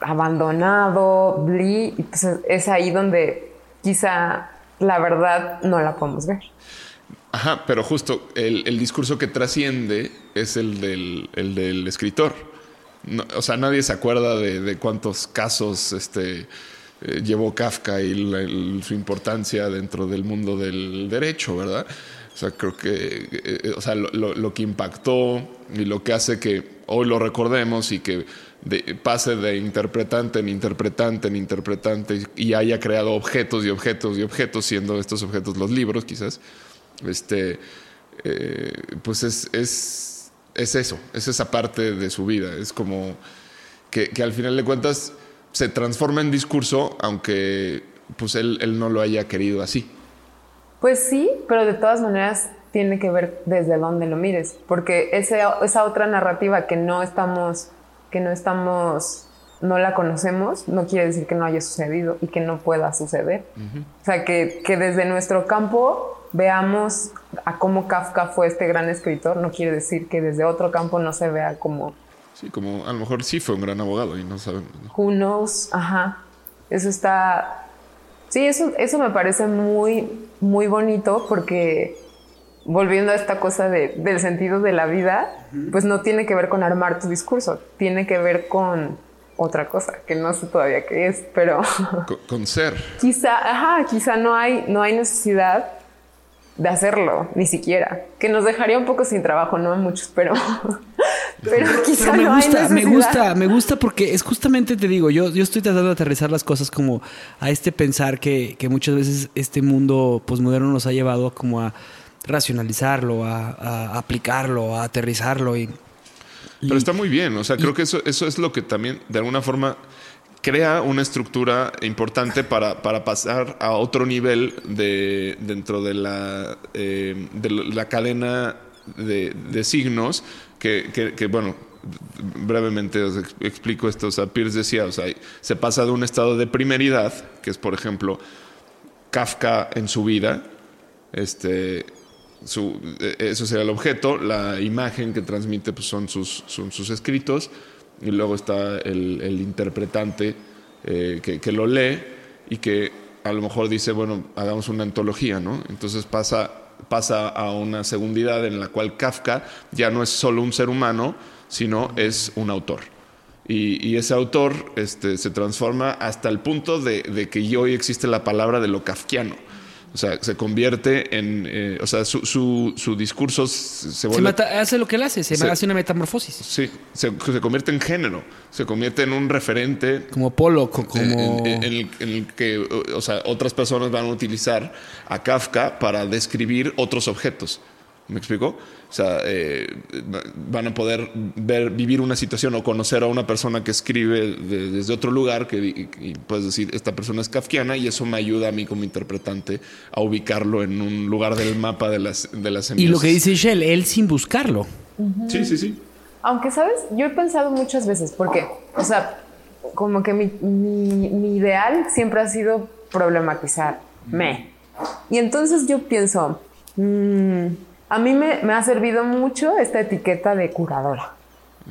abandonado, bli, y pues es ahí donde quizá la verdad no la podemos ver. Ajá, pero justo el, el discurso que trasciende es el del, el del escritor. No, o sea, nadie se acuerda de, de cuántos casos este, eh, llevó Kafka y la- su importancia dentro del mundo del derecho, ¿verdad? O sea, creo que eh, o sea, lo, que impactó y lo que hace que hoy lo recordemos y que pase de interpretante en interpretante en interpretante y haya creado objetos y objetos y objetos, siendo estos objetos los libros, quizás este, eh, pues es, es, es eso, es esa parte de su vida. Es como que, que al final de cuentas se transforma en discurso, aunque pues él, él no lo haya querido así. Pues sí, pero de todas maneras tiene que ver desde dónde lo mires, porque ese- esa otra narrativa que no estamos, que no estamos, no la conocemos, no quiere decir que no haya sucedido y que no pueda suceder. O sea, que, que desde nuestro campo veamos a cómo Kafka fue este gran escritor, no quiere decir que desde otro campo no se vea como Sí, como a lo mejor sí fue un gran abogado y no sabemos. ¿no? Who knows? Ajá. Eso está. Sí, eso, eso me parece muy, muy bonito porque volviendo a esta cosa de- del sentido de la vida, pues no tiene que ver con armar tu discurso, tiene que ver con otra cosa que no sé todavía qué es, pero Con, con ser. quizá, ajá, quizá no hay, no hay necesidad de hacerlo, ni siquiera. Que nos dejaría un poco sin trabajo, no a muchos, pero, pero quizá Pero me no hay gusta, me gusta, me gusta porque es justamente, te digo, yo, yo estoy tratando de aterrizar las cosas como a este pensar que, que muchas veces este mundo posmoderno nos ha llevado como a racionalizarlo, a, a aplicarlo, a aterrizarlo y... Pero está muy bien, o sea, creo que eso, eso es lo que también de alguna forma crea una estructura importante para, para pasar a otro nivel de, dentro de la, eh, de la cadena de, de signos que, que- bueno, brevemente os ex- explico esto. O sea, Pierce decía, o sea, se pasa de un estado de primeridad, que es, por ejemplo, Kafka en su vida, este, su- eh, eso sería el objeto, la imagen que transmite pues, son, sus, son sus escritos, y luego está el, el interpretante eh, que, que lo lee y que a lo mejor dice, bueno, hagamos una antología, ¿no? Entonces pasa, pasa a una segundidad en la cual Kafka ya no es solo un ser humano, sino es un autor. Y, y ese autor este, se transforma hasta el punto de, de que hoy existe la palabra de lo kafkiano. O sea, se convierte en. eh, o sea, su, su, su discurso se mata- hace lo que él hace, se Se- hace una metamorfosis. Sí, se, se convierte en género, se convierte en un referente Como Polo, co- como... en, en- en el, en el que o sea, otras personas van a utilizar a Kafka para describir otros objetos. ¿Me explico? O sea, eh, van a poder ver, vivir una situación o conocer a una persona que escribe de- desde otro lugar que y- y puedes decir, esta persona es kafkiana y eso me ayuda a mí como interpretante a ubicarlo en un lugar del mapa de las, de las y lo que dice Shell, él sin buscarlo. Sí, sí, sí. Aunque, ¿sabes? Yo he pensado muchas veces, porque, o sea, como que mi, mi- mi ideal siempre ha sido problematizarme. Y entonces yo pienso, mm, a mí me, me ha servido mucho esta etiqueta de curadora.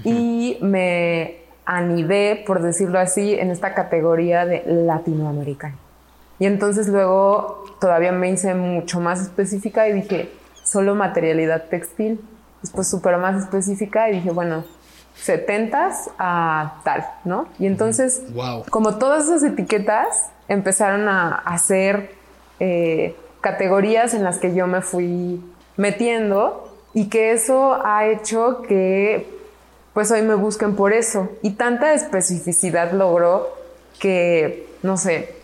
Y me anidé, por decirlo así, en esta categoría de latinoamericano. Y entonces luego todavía me hice mucho más específica y dije, solo materialidad textil. Después súper más específica y dije, bueno, 70s a tal, ¿no? Y entonces, Wow. como todas esas etiquetas empezaron a hacer eh, categorías en las que yo me fui metiendo y que eso ha hecho que pues hoy me busquen por eso. Y tanta especificidad logró que, no sé,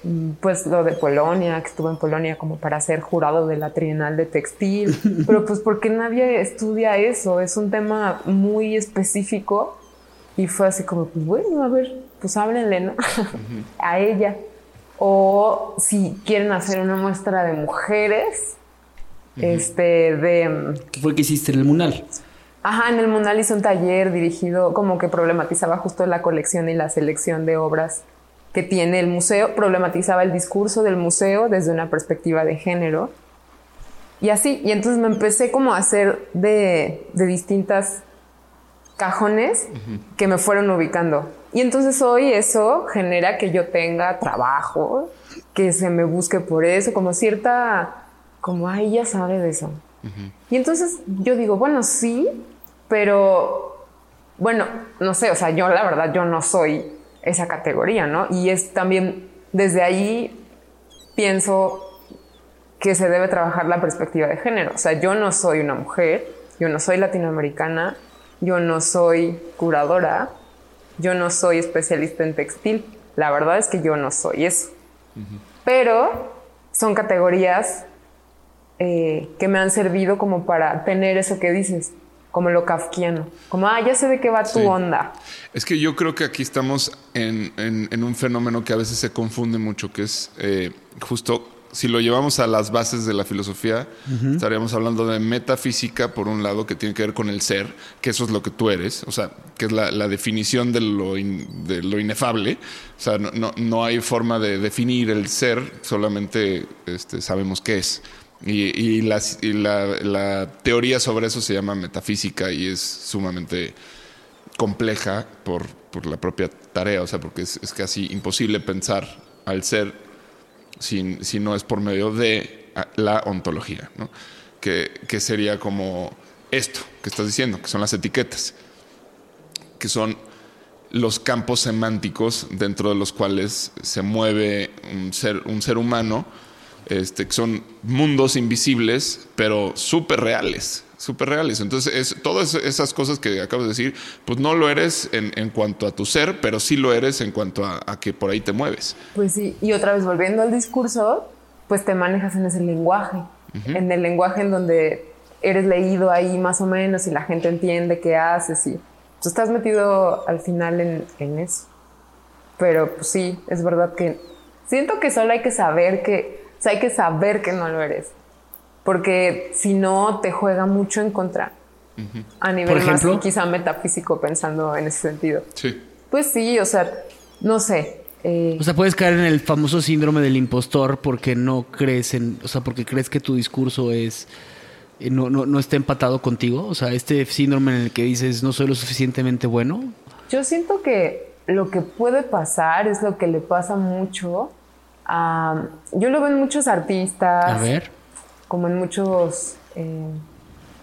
pues lo de Polonia, que estuve en Polonia como para ser jurado de la Trienal de Textil, pero pues porque nadie estudia eso, es un tema muy específico y fue así como, pues bueno, a ver, pues háblenle, ¿no? a ella. O si quieren hacer una muestra de mujeres, este, de... mm, ¿Qué fue que hiciste en el Munal? Ajá, en el Munal hizo un taller dirigido, como que problematizaba justo la colección y la selección de obras que tiene el museo, problematizaba el discurso del museo desde una perspectiva de género. Y así, y entonces me empecé como a hacer de, de distintas cajones que me fueron ubicando. Y entonces hoy eso genera que yo tenga trabajo, que se me busque por eso, como cierta, como, ay, ella sabe de eso. Y entonces yo digo, bueno, sí, pero bueno, no sé, o sea, yo la verdad, yo no soy esa categoría, ¿no? Y es también, desde ahí pienso que se debe trabajar la perspectiva de género. O sea, yo no soy una mujer, yo no soy latinoamericana, yo no soy curadora, yo no soy especialista en textil. La verdad es que yo no soy eso. Pero son categorías eh, que me han servido como para tener eso que dices, como lo kafkiano. Como, ah, ya sé de qué va tu Sí. onda. Es que yo creo que aquí estamos en, en- en un fenómeno que a veces se confunde mucho, que es eh, justo, si lo llevamos a las bases de la filosofía, estaríamos hablando de metafísica, por un lado, que tiene que ver con el ser, que eso es lo que tú eres, o sea, que es la, la definición de lo, in- de lo inefable. O sea, no, no- no hay forma de definir el ser, solamente este, sabemos qué es. Y, y la, teoría sobre eso se llama metafísica y es sumamente compleja por, por la propia tarea, o sea, porque es, casi imposible pensar al ser sin- si no es por medio de la ontología, ¿no? que, que sería como esto que estás diciendo, que son las etiquetas, que son los campos semánticos dentro de los cuales se mueve un ser, un ser humano este, que son mundos invisibles, pero súper reales, súper reales. Entonces, es, todas esas cosas que acabas de decir, pues no lo eres en, en cuanto a tu ser, pero sí lo eres en cuanto a, a que por ahí te mueves. Pues sí, y otra vez volviendo al discurso, pues te manejas en ese lenguaje, en el lenguaje en donde eres leído ahí más o menos y la gente entiende qué haces y tú estás metido al final en, en eso. Pero pues sí, es verdad que siento que solo hay que saber que, o sea, hay que saber que no lo eres, porque si no te juega mucho en contra. A nivel Por ejemplo. más quizá metafísico pensando en ese sentido. Sí. Pues sí, o sea, no sé. eh, O sea, puedes caer en el famoso síndrome del impostor porque no crees en, o sea, porque crees que tu discurso es eh, no, no, no está empatado contigo. O sea, este síndrome en el que dices no soy lo suficientemente bueno. Yo siento que lo que puede pasar es lo que le pasa mucho Yo lo veo en muchos artistas, A ver. como en muchos... eh,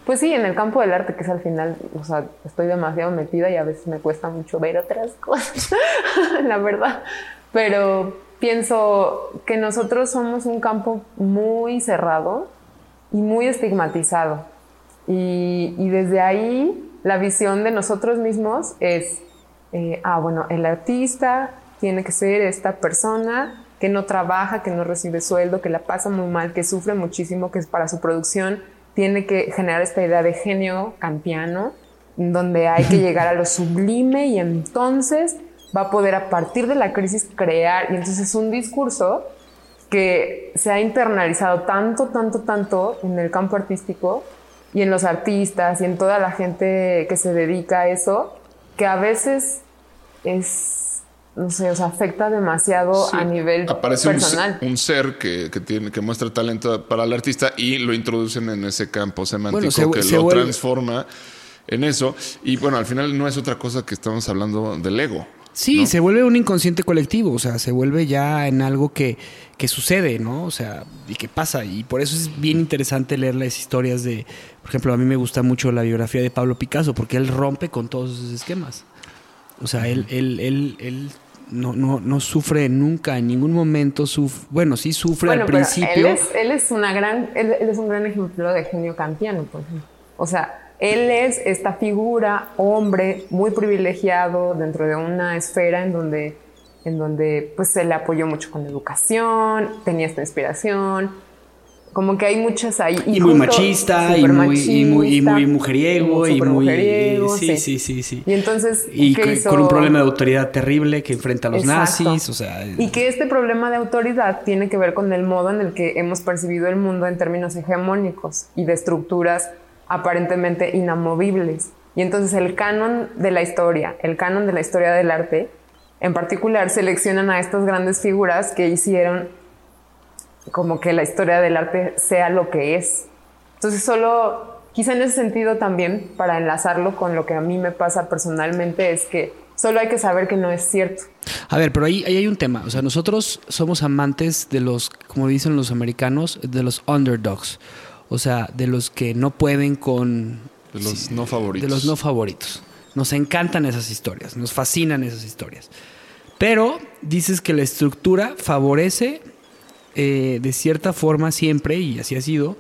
pues sí, en el campo del arte, que es al final, o sea, estoy demasiado metida y a veces me cuesta mucho ver otras cosas, la verdad. Pero pienso que nosotros somos un campo muy cerrado y muy estigmatizado. Y, y desde ahí la visión de nosotros mismos es, eh, ah, bueno, el artista tiene que ser esta persona que no trabaja, que no recibe sueldo, que la pasa muy mal, que sufre muchísimo, que para su producción tiene que generar esta idea de genio kantiano, donde hay que llegar a lo sublime y entonces va a poder a partir de la crisis crear. Y entonces es un discurso que se ha internalizado tanto, tanto, tanto en el campo artístico y en los artistas y en toda la gente que se dedica a eso, que a veces es, no sé, o sea, afecta demasiado a nivel Aparece un, personal. se- un ser que, que tiene, que muestra talento para el artista y lo introducen en ese campo semántico Bueno, se- que se lo vuelve- transforma en eso. Y bueno, al final no es otra cosa que estamos hablando del ego. Sí, ¿no? se vuelve un inconsciente colectivo, o sea, se vuelve ya en algo que, que sucede, ¿no? O sea, y que pasa. Y por eso es bien interesante leer las historias de, por ejemplo, a mí me gusta mucho la biografía de Pablo Picasso, porque él rompe con todos esos esquemas. O sea, él, él, él, él no, no, no sufre nunca, en ningún momento sufre, bueno, sí sufre Bueno, al pero principio. Él es, él es una gran, él, él es un gran ejemplo de genio kantiano, por ejemplo. O sea, él es esta figura, hombre, muy privilegiado dentro de una esfera en donde, en donde pues se le apoyó mucho con la educación, tenía esta inspiración. Como que hay muchas ahí. y muy machista, y muy, y muy, y muy mujeriego, y muy. mujeriego, sí, sí, sí, sí. Y entonces, Y ¿qué con, hizo? con un problema de autoridad terrible que enfrenta a los Exacto. nazis, o sea. Y que este problema de autoridad tiene que ver con el modo en el que hemos percibido el mundo en términos hegemónicos y de estructuras aparentemente inamovibles. Y entonces el canon de la historia, el canon de la historia del arte, en particular seleccionan a estas grandes figuras que hicieron como que la historia del arte sea lo que es. Entonces solo, quizá en ese sentido también, para enlazarlo con lo que a mí me pasa personalmente, es que solo hay que saber que no es cierto. A ver, pero ahí, ahí hay un tema. O sea, nosotros somos amantes de los, como dicen los americanos, de los underdogs. O sea, de los que no pueden con... De los no favoritos. De los no favoritos. Nos encantan esas historias, nos fascinan esas historias. Pero dices que la estructura favorece eh, de cierta forma siempre, y así ha sido,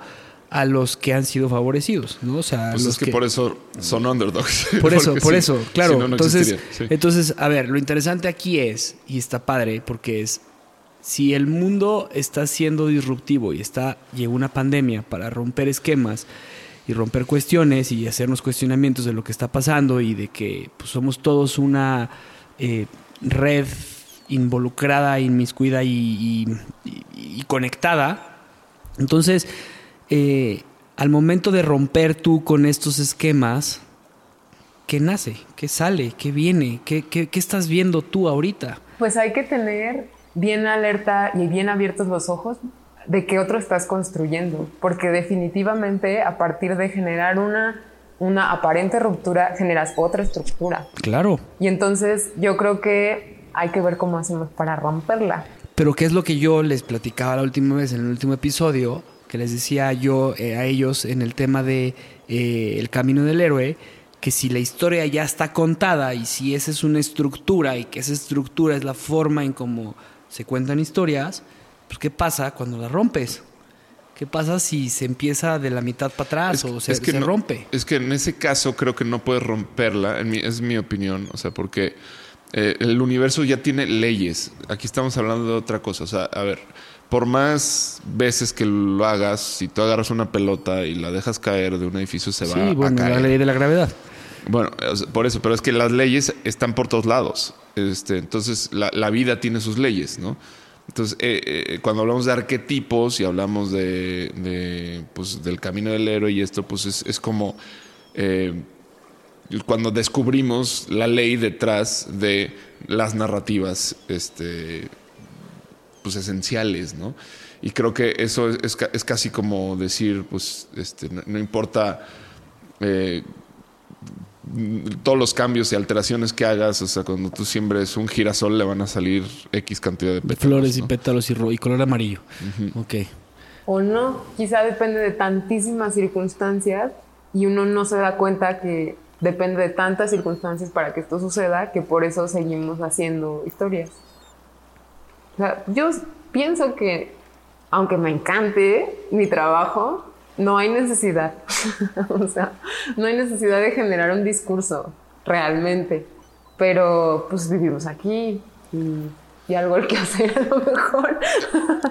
a los que han sido favorecidos, ¿no? O sea, Pues los es que, por eso son underdogs. por eso, por eso, claro. si no, no entonces, sí. entonces, a ver, lo interesante aquí es, y está padre, porque es, si el mundo está siendo disruptivo y está, llegó una pandemia para romper esquemas y romper cuestiones y hacernos cuestionamientos de lo que está pasando y de que pues, somos todos una eh, red involucrada, inmiscuida y, y- y- y conectada, entonces, eh, al momento de romper tú con estos esquemas, ¿qué nace? ¿Qué sale? ¿Qué viene? ¿Qué, qué, qué estás viendo tú ahorita? Pues hay que tener bien alerta y bien abiertos los ojos de qué otro estás construyendo, porque definitivamente a partir de generar una, una aparente ruptura generas otra estructura. Claro. Y entonces yo creo que hay que ver cómo hacemos para romperla. Pero ¿qué es lo que yo les platicaba la última vez en el último episodio? Que les decía yo eh, a ellos en el tema de eh, el camino del héroe, que si la historia ya está contada y si esa es una estructura y que esa estructura es la forma en cómo se cuentan historias, pues ¿qué pasa cuando la rompes? ¿Qué pasa si se empieza de la mitad para atrás o se, se no- rompe? Es que en ese caso creo que no puedes romperla, en mi- es mi opinión, o sea, porque eh, el universo ya tiene leyes. Aquí estamos hablando de otra cosa, o sea, a ver, por más veces que lo hagas, si tú agarras una pelota y la dejas caer de un edificio, se va Sí, a bueno, caer. la ley de la gravedad. Bueno, por eso, pero es que las leyes están por todos lados. Este, entonces, la, la vida tiene sus leyes, ¿no? Entonces, eh, eh, cuando hablamos de arquetipos y hablamos de, de, pues, del camino del héroe y esto, pues es, es como eh, cuando descubrimos la ley detrás de las narrativas este, pues, esenciales, ¿no? Y creo que eso es, es ca- es casi como decir, pues, este, no, no importa eh, todos los cambios y alteraciones que hagas, o sea, cuando tú siembres un girasol le van a salir X cantidad de De pétalos. flores y ¿no? pétalos y color amarillo. Ok. O no, quizá depende de tantísimas circunstancias y uno no se da cuenta que depende de tantas circunstancias para que esto suceda que por eso seguimos haciendo historias. O sea, yo pienso que aunque me encante mi trabajo, no hay necesidad. o sea, no hay necesidad de generar un discurso realmente. Pero pues vivimos aquí y, y algo hay que hacer a lo mejor.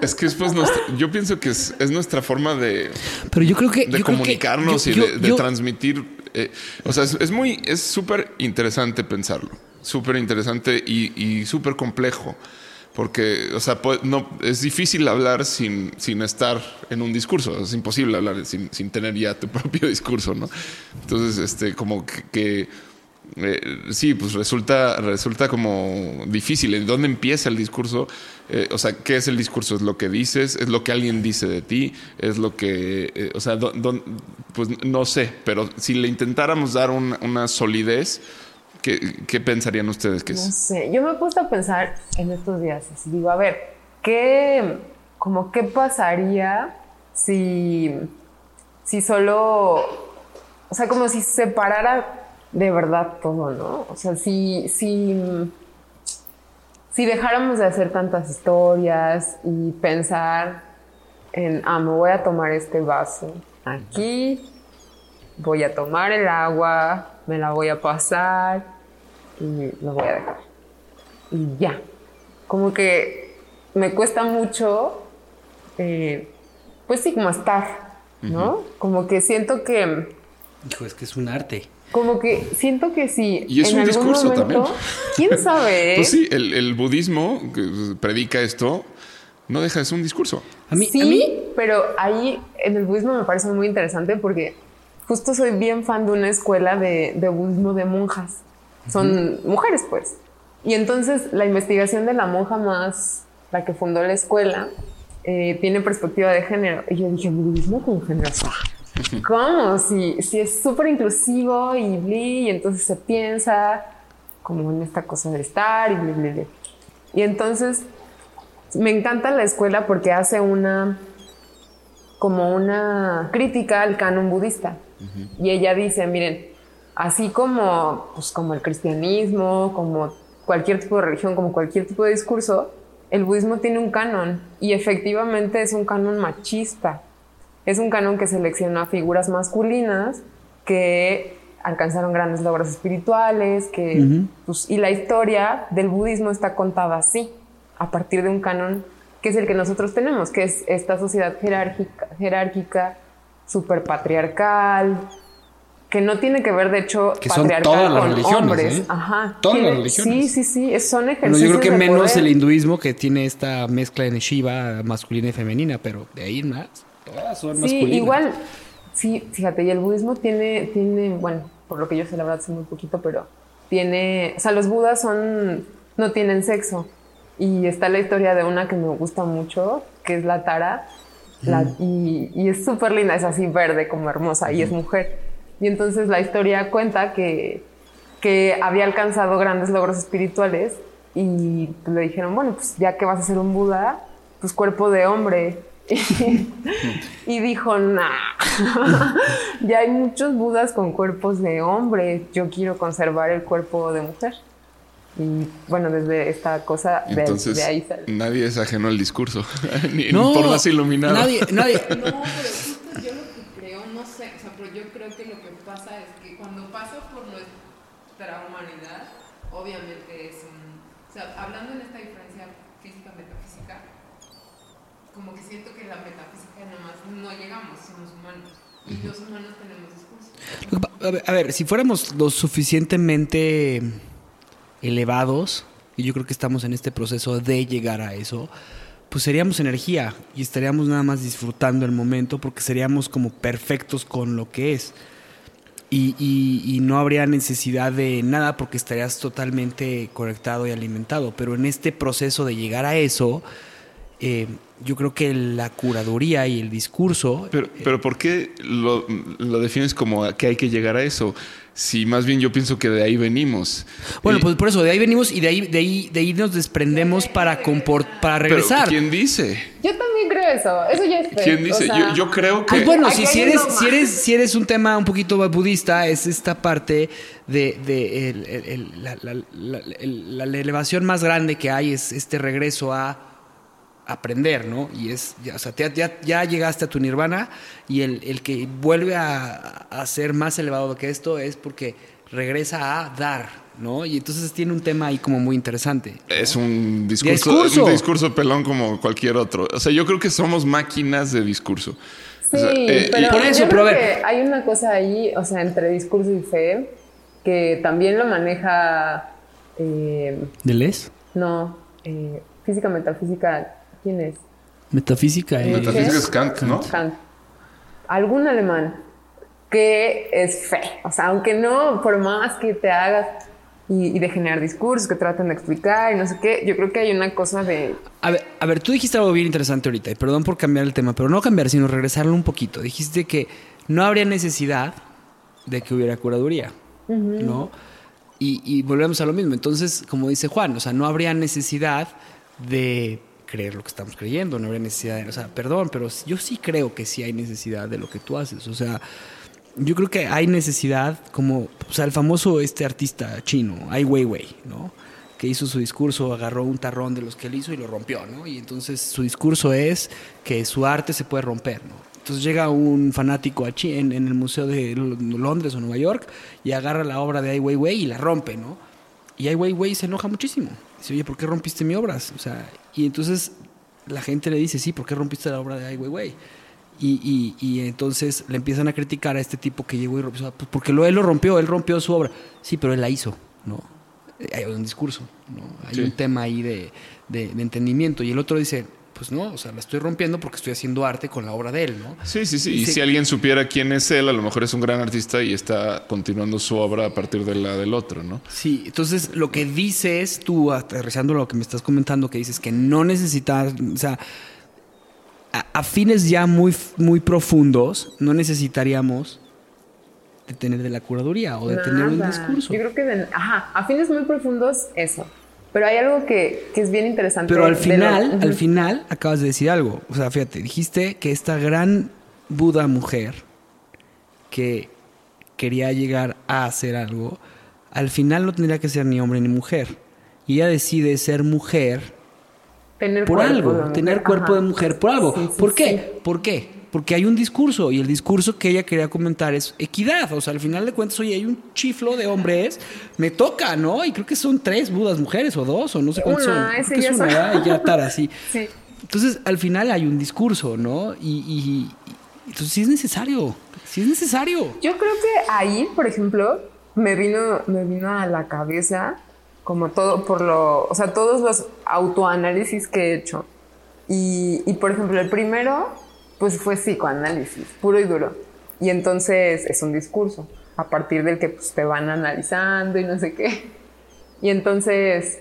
Es que después nuestra- yo pienso que es, es nuestra forma de, Pero yo creo que. de yo creo que- comunicarnos yo- y yo- de, de yo- transmitir. Eh, o sea, es, muy, es súper interesante pensarlo, súper interesante y, y súper complejo. Porque, o sea, pu- no, es difícil hablar sin, sin estar en un discurso. Es imposible hablar sin, sin tener ya tu propio discurso, ¿no? Entonces, este, como que, eh, sí, pues resulta, resulta como difícil. ¿En dónde empieza el discurso? Eh, o sea, ¿qué es el discurso? ¿Es lo que dices? ¿Es lo que alguien dice de ti? ¿Es lo que, eh, o sea, dó- dó- pues no sé, pero si le intentáramos dar un- una solidez, ¿qué, qué pensarían ustedes que No es? sé, yo me he puesto a pensar en estos días, así digo, a ver, ¿qué, como qué pasaría si, si solo, o sea, como si se separara de verdad todo, ¿no? O sea, si, si, si dejáramos de hacer tantas historias y pensar en, ah, me voy a tomar este vaso aquí, voy a tomar el agua, me la voy a pasar y lo voy a dejar. Y ya. Como que me cuesta mucho, eh, pues sí, como estar, ¿no? Como que siento que, Hijo, es que es un arte. Como que siento que sí. Y es un discurso también. ¿Quién sabe? Pues sí, el, el budismo que predica esto no deja de ser un discurso. A mí, sí, a mí pero ahí en el budismo me parece muy interesante porque justo soy bien fan de una escuela de, de budismo de monjas. Son mujeres, pues. Y entonces la investigación de la monja más, la que fundó la escuela, eh, tiene perspectiva de género. Y yo dije, budismo con género. ¿Cómo? Si, si es súper inclusivo y bli, y entonces se piensa como en esta cosa de estar y bli, bli, bli. Y entonces me encanta la escuela porque hace una como una crítica al canon budista. Y ella dice, miren, así como, pues, como el cristianismo, como cualquier tipo de religión, como cualquier tipo de discurso, el budismo tiene un canon y efectivamente es un canon machista. Es un canon que selecciona figuras masculinas que alcanzaron grandes logros espirituales, que, pues, y la historia del budismo está contada así, a partir de un canon que es el que nosotros tenemos, que es esta sociedad jerárquica, jerárquica super patriarcal, que no tiene que ver, de hecho, Que son patriarcal todas las con religiones, hombres. ¿eh? Ajá. Todas las religiones. Sí, sí, sí, es- son bueno, ejercicios yo creo que menos poder. el hinduismo que tiene esta mezcla en Shiva masculina y femenina, pero de ahí más, todas son Sí, masculinas. igual, sí, fíjate, y el budismo tiene, tiene, bueno, por lo que yo sé, la verdad, sé muy poquito, pero tiene, o sea, los budas son, no tienen sexo. Y está la historia de una que me gusta mucho, que es la Tara, la- y, y es súper linda, es así verde, como hermosa, y es mujer. Y entonces la historia cuenta que, que había alcanzado grandes logros espirituales y le dijeron, bueno, pues ya que vas a ser un Buda, pues cuerpo de hombre. y dijo, nah, ya hay muchos Budas con cuerpos de hombre, yo quiero conservar el cuerpo de mujer. Y bueno, desde esta cosa de, Entonces, de ahí sale. nadie es ajeno al discurso, ni No, por más iluminado. Nadie, nadie. No, pero justo yo lo que creo, no sé, o sea, pero yo creo que lo que pasa es que cuando pasa por nuestra humanidad, obviamente es un. O sea, hablando en esta diferencia como que siento que la metafísica nomás no llegamos, somos humanos. Y los humanos tenemos discurso. A ver, a ver, si fuéramos lo suficientemente elevados, y yo creo que estamos en este proceso de llegar a eso, pues seríamos energía y estaríamos nada más disfrutando el momento porque seríamos como perfectos con lo que es. Y, y- y no habría necesidad de nada porque estarías totalmente conectado y alimentado. Pero en este proceso de llegar a eso, eh, yo creo que la curaduría y el discurso Pero, pero ¿por qué lo, lo defines como que hay que llegar a eso? Si más bien yo pienso que de ahí venimos. Bueno, Y- pues por eso, de ahí venimos y de ahí, de ahí, de ahí nos desprendemos para, comport- para pero regresar. ¿Quién dice? Yo también creo eso. Eso ya es. ¿Quién dice? O sea, yo, yo creo que... Ay, bueno, si, si, eres, si, eres, si eres un tema un poquito budista, es esta parte de, de el- el- el- la, la- la- la elevación más grande que hay, es este regreso a aprender, ¿no? Y es, ya, o sea, te- ya, ya llegaste a tu nirvana y el, el que vuelve a, a ser más elevado que esto es porque regresa a dar, ¿no? Y entonces tiene un tema ahí como muy interesante. ¿no? Es un discurso, Discurso. es un discurso pelón como cualquier otro. O sea, yo creo que somos máquinas de discurso. Sí, O sea, eh, pero y- por eso, yo pero creo a ver. que hay una cosa ahí, o sea, entre discurso y fe, que también lo maneja, eh, ¿Deleuze? no, eh, física, metafísica, ¿quién es? Metafísica. eh. Metafísica es Kant, ¿no? Kant. Algún alemán que es fe. O sea, aunque no, por más que te hagas y, y de generar discursos que traten de explicar y no sé qué, yo creo que hay una cosa de... A ver, a ver, tú dijiste algo bien interesante ahorita, y perdón por cambiar el tema, pero no cambiar, sino regresarlo un poquito. Dijiste que no habría necesidad de que hubiera curaduría, ¿no? Y, y volvemos a lo mismo. Entonces, como dice Juan, o sea, no habría necesidad de creer lo que estamos creyendo, no habría necesidad de, o sea, perdón, pero yo sí creo que sí hay necesidad de lo que tú haces, o sea, yo creo que hay necesidad como, o sea, el famoso este artista chino, Ai Weiwei, ¿no? Que hizo su discurso, agarró un tarrón de los que él hizo y lo rompió, ¿no? Y entonces su discurso es que su arte se puede romper, ¿no? Entonces llega un fanático a en, en el Museo de Londres o Nueva York y agarra la obra de Ai Weiwei y la rompe, ¿no? Y Ai Weiwei se enoja muchísimo. Dice, oye, ¿por qué rompiste mi obra? O sea, y entonces la gente le dice, sí, ¿por qué rompiste la obra de Ai Weiwei? Y, y, y entonces le empiezan a criticar a este tipo que llegó y rompió. Pues porque lo, él lo rompió, él rompió su obra. Sí, pero él la hizo, ¿no? Eh, Hay un discurso, ¿no? Hay Sí. un tema ahí de, de- de entendimiento. Y el otro dice, pues no, o sea, la estoy rompiendo porque estoy haciendo arte con la obra de él, ¿no? Sí, sí, sí. Y si alguien supiera quién es él, a lo mejor es un gran artista y está continuando su obra a partir de la del otro, ¿no? Sí, entonces lo que dices tú, aterrizando lo que me estás comentando, que dices que no necesitas, o sea, a, a fines ya muy, muy profundos, no necesitaríamos de tener de la curaduría o de tener un discurso. Yo creo que, de- ajá, a fines muy profundos, eso. Pero hay algo que, que es bien interesante. Pero al lo- final, al final acabas de decir algo. O sea, fíjate, dijiste que esta gran Buda mujer que quería llegar a hacer algo, al final no tendría que ser ni hombre ni mujer. Y ella decide ser mujer tener por algo, tener cuerpo ajá. de mujer por algo. Sí, sí, ¿Por sí. qué? ¿Por qué? Porque hay un discurso y el discurso que ella quería comentar es equidad. O sea, al final de cuentas, oye, hay un chiflo de hombres, me toca, ¿no? Y creo que son tres budas mujeres o dos o no sé cuántos Una, son. Creo que es una. Y ya tara, sí. Sí. Entonces, al final hay un discurso, ¿no? Y, y- y- entonces sí es necesario, sí es necesario. Yo creo que ahí, por ejemplo, me vino, me vino a la cabeza como todo por lo, o sea, todos los autoanálisis que he hecho. Y, y, por ejemplo, el primero, pues fue psicoanálisis, puro y duro. Y entonces es un discurso, a partir del que pues, te van analizando y no sé qué. Y entonces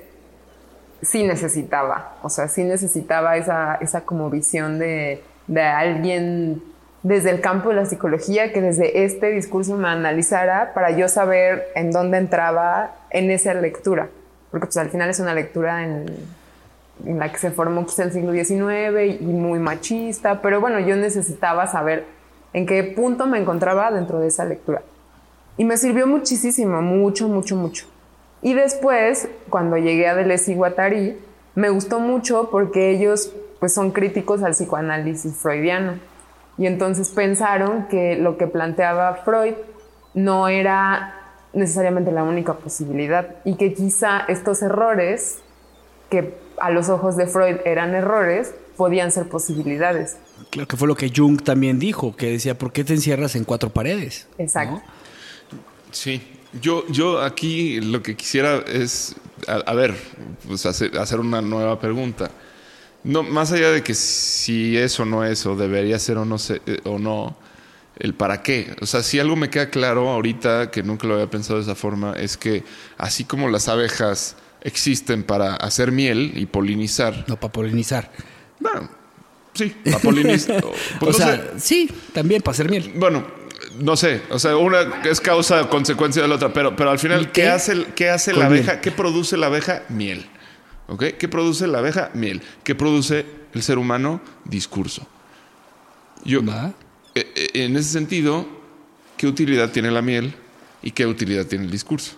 sí necesitaba, o sea, sí necesitaba esa, esa como visión de, de alguien desde el campo de la psicología que desde este discurso me analizara para yo saber en dónde entraba en esa lectura. Porque pues al final es una lectura en, en la que se formó quizá el siglo XIX y muy machista, pero bueno, yo necesitaba saber en qué punto me encontraba dentro de esa lectura. Y me sirvió muchísimo, mucho, mucho, mucho. Y después, cuando llegué a Deleuze y Guattari, me gustó mucho porque ellos pues son críticos al psicoanálisis freudiano. Y entonces pensaron que lo que planteaba Freud no era necesariamente la única posibilidad y que quizá estos errores, que a los ojos de Freud eran errores, podían ser posibilidades. Claro que fue lo que Jung también dijo, que decía, ¿por qué te encierras en cuatro paredes? Exacto. Sí, yo, yo aquí lo que quisiera es, a, a ver, pues hacer, hacer una nueva pregunta. No, más allá de que si es o no es, o debería ser o no, se- eh, o no, el para qué. O sea, si algo me queda claro ahorita, que nunca lo había pensado de esa forma, es que así como las abejas existen para hacer miel y polinizar, No, para polinizar. bueno, sí, para polinizar. o sea, sí, también para hacer miel. Bueno, no sé, o sea, una es causa consecuencia de la otra, pero, pero al ¿Y final, qué? ¿qué, hace, qué hace la miel. abeja? ¿Qué produce la abeja? Miel. ¿Ok? ¿Qué produce la abeja? Miel. ¿Qué produce el ser humano? Discurso. Yo, Va. eh, eh, en ese sentido, ¿qué utilidad tiene la miel y qué utilidad tiene el discurso?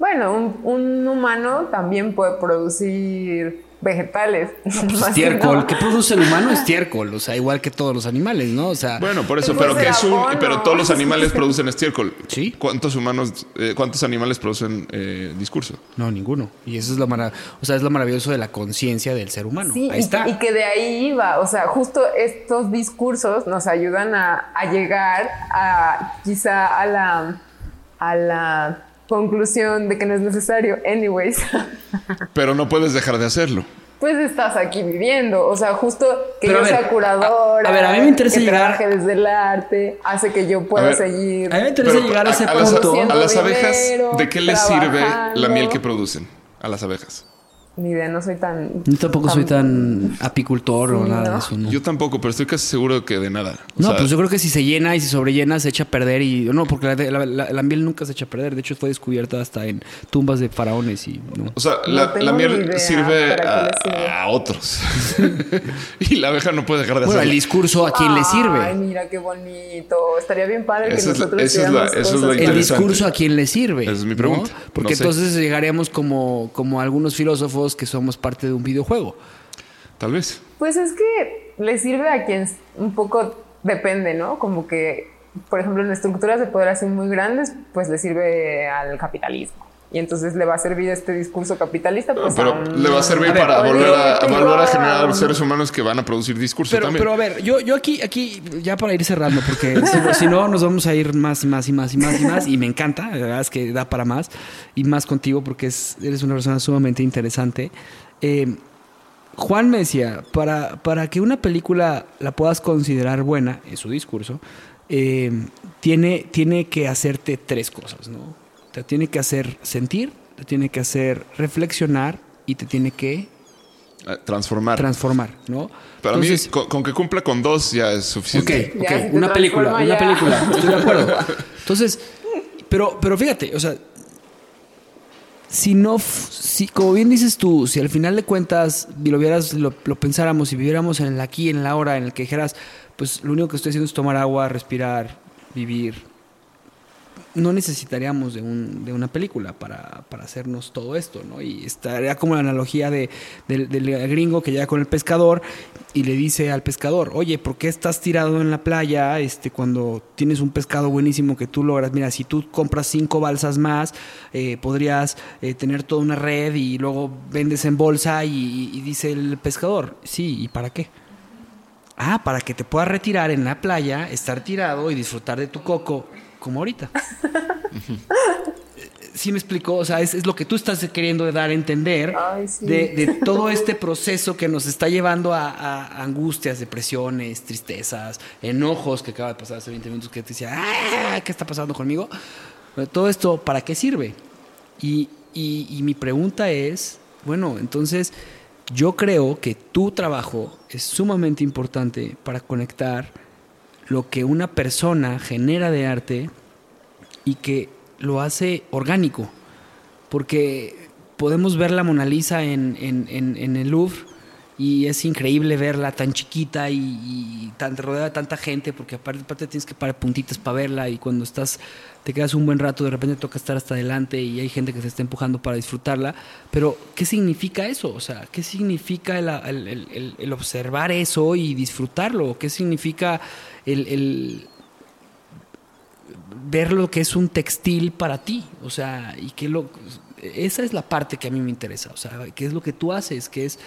Bueno, un, un humano también puede producir vegetales. Pues estiércol. no. ¿Qué produce el humano? Estiércol. O sea, igual que todos los animales, ¿no? O sea, Bueno, por eso, Pues pero que es un, pero todos los animales producen estiércol. Sí. ¿Cuántos humanos, eh, cuántos animales producen eh, discurso? no, ninguno. Y eso es lo o sea, es lo maravilloso de la conciencia del ser humano. Sí, Ahí y, está. y que de ahí iba, o sea, justo estos discursos nos ayudan a, a llegar a quizá a la, a la conclusión de que no es necesario. Anyways, Pero no puedes dejar de hacerlo. pues estás aquí viviendo, o sea, justo que Pero yo a ver, sea curadora, a- a ver, a mí me interesa que llegar- trabaje desde el arte, hace que yo A pueda ver, seguir. a mí me interesa Pero llegar a ese a, las, punto. a las abejas, dinero, ¿de qué les sirve la miel que producen? A las abejas. Ni idea, no soy tan. Yo tampoco soy tan apicultor o nada ¿no? de eso, ¿no? Yo tampoco, pero estoy casi seguro que de nada. O No, sea, pues yo creo que si se llena y se sobrellena se echa a perder y no, porque la, la- la- la miel nunca se echa a perder. De hecho fue descubierta hasta en tumbas de faraones y no. o sea, No la, miel sirve a, sirve. otros. y la abeja no puede dejar de Bueno, el hacerlo. discurso a quién le Ay, sirve. mira qué bonito. Estaría bien padre que Eso nosotros eso es eso lo El discurso a quién le sirve. Esa es mi ¿no? pregunta. Porque No sé. entonces llegaríamos como, como algunos filósofos que somos parte de un videojuego. Tal vez. Pues es que le sirve a quien un poco depende, ¿no? Como que, por ejemplo, en estructuras de poder así muy grandes, pues le sirve al capitalismo. Y entonces le va a servir este discurso capitalista. Pues, pero un- le va a servir A ver, para volver a, a volver a generar seres humanos que van a producir discurso Pero, también. pero a ver, yo, yo aquí, aquí, ya para ir cerrando, porque si, si no nos vamos a ir más y más y más y más y más. Y me encanta, la verdad es que da para más. Y más contigo porque es, eres una persona sumamente interesante. Eh, Juan me decía, para, para que una película la puedas considerar buena, en su discurso, eh, tiene, tiene que hacerte tres cosas, ¿no? Te tiene que hacer sentir, te tiene que hacer reflexionar y te tiene que Ah, Transformar. transformar, ¿no? para Entonces- mí, con, con que cumpla con dos ya es suficiente. ok, una película, una película, estoy de acuerdo. Entonces, pero, pero fíjate, o sea, si no, si, como bien dices tú, si al final de cuentas lo vieras, lo, lo pensáramos y viviéramos en el aquí, en el ahora, en el que dijeras, pues lo único que estoy haciendo es tomar agua, respirar, vivir, no necesitaríamos de, un, de una película para, para hacernos todo esto, ¿no? Y estaría como la analogía de, del, gringo que llega con el pescador y le dice al pescador, oye, ¿por qué estás tirado en la playa este, cuando tienes un pescado buenísimo que tú logras? Mira, si tú compras cinco balsas más, eh, podrías eh, tener toda una red y luego vendes en bolsa y, y dice el pescador, sí, ¿y para qué? Ah, para que te puedas retirar en la playa, estar tirado y disfrutar de tu coco, como ahorita. ¿Sí me explicó? O sea, es, es lo que tú estás queriendo dar a entender Ay, sí. de, de todo este proceso que nos está llevando a, a angustias, depresiones, tristezas, enojos que acaba de pasar hace 20 minutos que te decía, "Ah, ¿qué está pasando conmigo? Todo esto, ¿para qué sirve? Y, y- y mi pregunta es, bueno, entonces yo creo que tu trabajo es sumamente importante para conectar lo que una persona genera de arte y que lo hace orgánico. Porque podemos ver la Mona Lisa en, en- en- el Louvre y es increíble verla tan chiquita y, tan rodeada de tanta gente, porque aparte, aparte tienes que parar puntitas para verla y cuando estás, te quedas un buen rato, de repente toca estar hasta adelante y hay gente que se está empujando para disfrutarla. Pero, ¿qué significa eso? O sea, ¿qué significa el- el- el- el observar eso y disfrutarlo? ¿Qué significa el, ver lo que es un textil para ti? O sea, y qué lo esa es la parte que a mí me interesa, o sea, qué es lo que tú haces, que es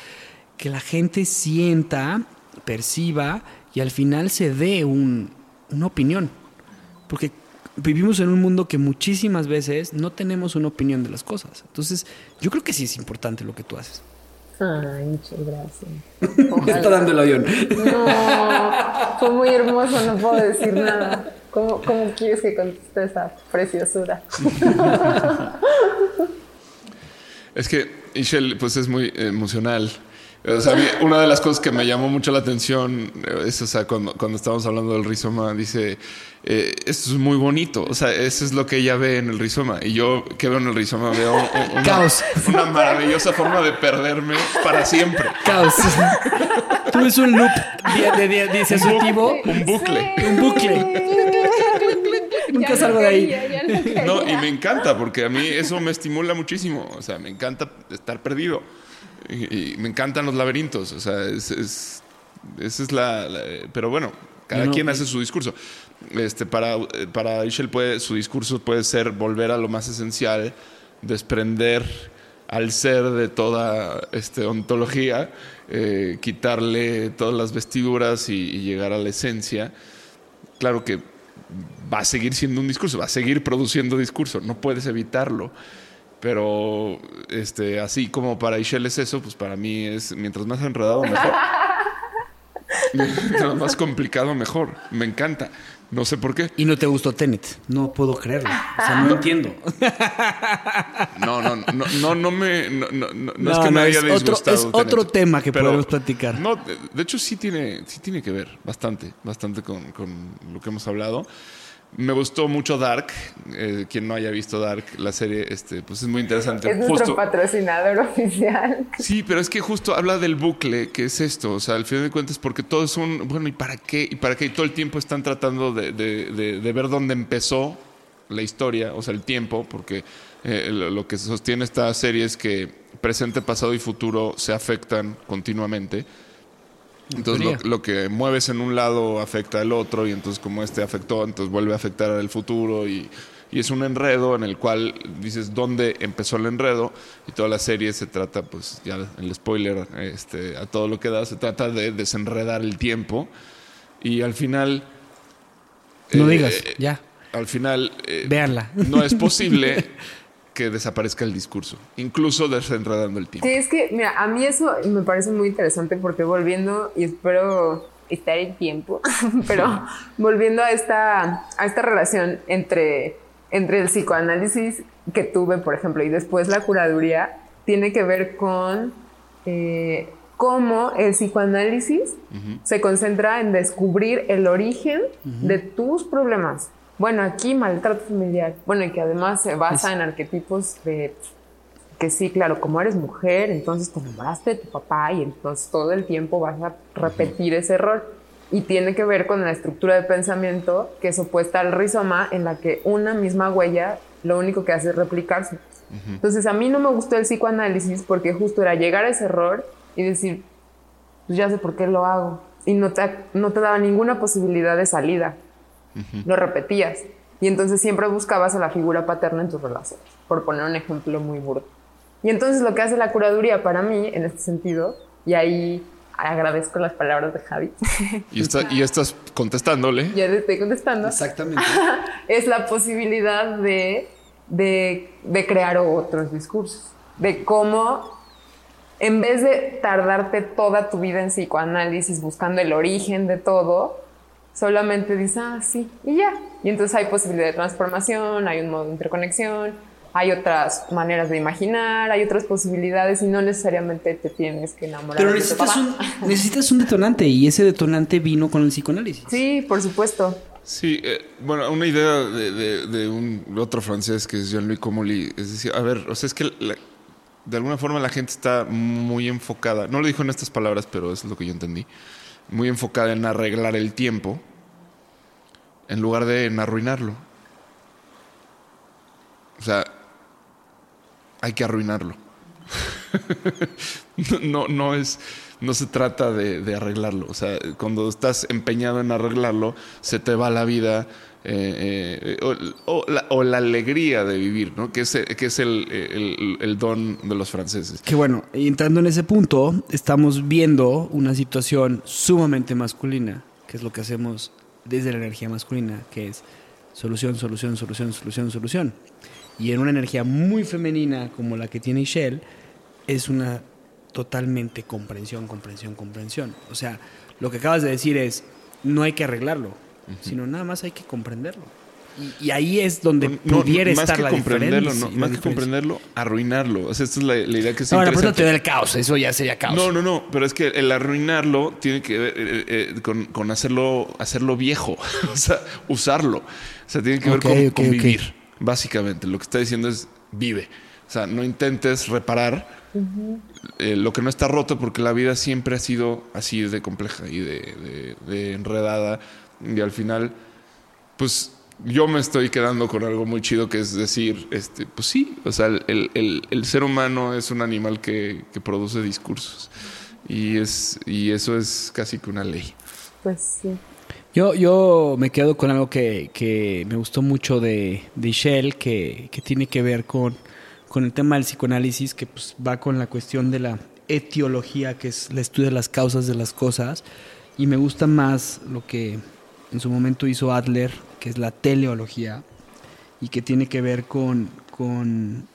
que la gente sienta, perciba y al final se dé un- una opinión. Porque vivimos en un mundo que muchísimas veces no tenemos una opinión de las cosas. Entonces, yo creo que sí es importante lo que tú haces. Ay, muchas gracias. Me está dando el avión. No, fue muy hermoso, no puedo decir nada. ¿Cómo, cómo quieres que conteste esa preciosura? Es que Ishel, pues es muy emocional. O sea, una de las cosas que me llamó mucho la atención eh, es, o sea, cuando, cuando estábamos hablando del rizoma, dice, eh, esto es muy bonito. O sea, eso es lo que ella ve en el rizoma. Y yo, ¿qué veo en el rizoma? Veo un- una, Caos. una maravillosa forma de perderme para siempre. Caos. Tú ves un loop de, de, de- disociativo, Un bucle. un bucle. Nunca Ya salgo no de ahí. no. No, y me encanta, porque a mí eso me estimula muchísimo. O sea, me encanta estar perdido. Y, y me encantan los laberintos. O sea, es, es- esa es la, la- Pero bueno, cada No, quien hace su discurso. Este, para, para Ishel puede, su discurso puede ser volver a lo más esencial, desprender al ser de toda este, ontología, eh, quitarle todas las vestiduras y, y llegar a la esencia. Claro que va a seguir siendo un discurso, va a seguir produciendo discurso, no puedes evitarlo. Pero este, así como para Ishel es eso, pues para mí es mientras más enredado mejor. mientras más complicado mejor. Me encanta. No sé por qué. Y no te gustó Tenet. No puedo creerlo. O sea, no entiendo. No, no, no, no, no me. No, no, no, no es que No, me no, haya es otro- es otro tema que Pero- podemos platicar. No, de, de hecho sí tiene, sí tiene que ver bastante, bastante con, con lo que hemos hablado. Me gustó mucho Dark. eh, quien no haya visto Dark, la serie, este, pues es muy interesante. Es nuestro Justo- patrocinador oficial. Sí, pero es que justo habla del bucle, que es esto. O sea, al final de cuentas, porque todo es un. Bueno, ¿y para qué? ¿Y para qué? Y todo el tiempo están tratando de, de- de- de ver dónde empezó la historia, o sea, el tiempo, porque eh, lo, lo que sostiene esta serie es que presente, pasado y futuro se afectan continuamente. Entonces, lo, lo que mueves en un lado afecta al otro, y entonces, como este afectó, entonces vuelve a afectar al futuro, y, y es un enredo en el cual dices dónde empezó el enredo, y toda la serie se trata, pues ya el spoiler este, a todo lo que da, se trata de desenredar el tiempo, y al final. No eh, digas, ya. Al final. eh, Véanla. No es posible que desaparezca el discurso, incluso desenredando el tiempo. Sí, es que, mira, a mí eso me parece muy interesante porque volviendo, y espero estar en tiempo, pero volviendo a esta, a esta relación entre, entre el psicoanálisis que tuve, por ejemplo, y después la curaduría, tiene que ver con eh, cómo el psicoanálisis se concentra en descubrir el origen de tus problemas. Bueno, aquí maltrato familiar. Bueno, y que además se basa en arquetipos de que sí, claro, como eres mujer, entonces te enamoraste de tu papá y entonces todo el tiempo vas a repetir ese error. Y tiene que ver con la estructura de pensamiento que es opuesta al rizoma, en la que una misma huella lo único que hace es replicarse. Entonces a mí no me gustó el psicoanálisis porque justo era llegar a ese error y decir, pues ya sé por qué lo hago. Y no te, no te daba ninguna posibilidad de salida. Lo repetías. Y entonces siempre buscabas a la figura paterna en tus relaciones, por poner un ejemplo muy burdo. Y entonces lo que hace la curaduría para mí, en este sentido, y ahí agradezco las palabras de Javi, Y, está, y estás contestándole. ya le estoy contestando, Exactamente. es la posibilidad de, de, de crear otros discursos, de cómo en vez de tardarte toda tu vida en psicoanálisis buscando el origen de todo, solamente dices, ah, sí, y ya. Y entonces hay posibilidad de transformación, hay un modo de interconexión, hay otras maneras de imaginar, hay otras posibilidades y no necesariamente te tienes que enamorar Pero de tu necesitas papá. un, necesitas un detonante y ese detonante vino con el psicoanálisis. Sí, por supuesto. Sí, eh, bueno, una idea de, de- de un otro francés que es Jean-Louis Comolli, es decir, a ver, o sea, es que la- de alguna forma la gente está muy enfocada, no lo dijo en estas palabras, pero eso es lo que yo entendí, muy enfocada en arreglar el tiempo en lugar de en arruinarlo. O sea, hay que arruinarlo. no, no es, no se trata de, de arreglarlo. O sea, cuando estás empeñado en arreglarlo, se te va la vida eh, eh, o, o la, o la alegría de vivir, ¿no? Que es, que es el, el- el don de los franceses. Que bueno, entrando en ese punto, estamos viendo una situación sumamente masculina, que es lo que hacemos desde la energía masculina, que es solución, solución, solución, solución, solución. Y en una energía muy femenina como la que tiene Shell, es una totalmente comprensión, comprensión, comprensión. O sea, lo que acabas de decir es, no hay que arreglarlo, sino nada más hay que comprenderlo. Y, y ahí es donde No, pudiera más estar que la comprenderlo, diferencia. no, la más que comprenderlo, arruinarlo. O sea, esta es la, la idea que se Ahora, por eso te da el caos, eso ya sería caos. No, no, no, pero es que el arruinarlo tiene que ver eh, eh, con, con hacerlo, hacerlo viejo, o sea, usarlo. O sea, tiene que ver con, ok, con ok. vivir, básicamente. Lo que está diciendo es vive. O sea, no intentes reparar eh, lo que no está roto porque la vida siempre ha sido así de compleja y de, de- de enredada. Y al final, pues yo me estoy quedando con algo muy chido que es decir, este, pues sí, o sea, el, el- el ser humano es un animal que, que produce discursos. Y, es, y eso es casi que una ley. Pues sí. Yo, yo me quedo con algo que, que me gustó mucho de, de Shell, que, que tiene que ver con, con el tema del psicoanálisis, que pues, va con la cuestión de la etiología, que es el estudio de las causas de las cosas. Y me gusta más lo que en su momento hizo Adler, que es la teleología, y que tiene que ver con, con,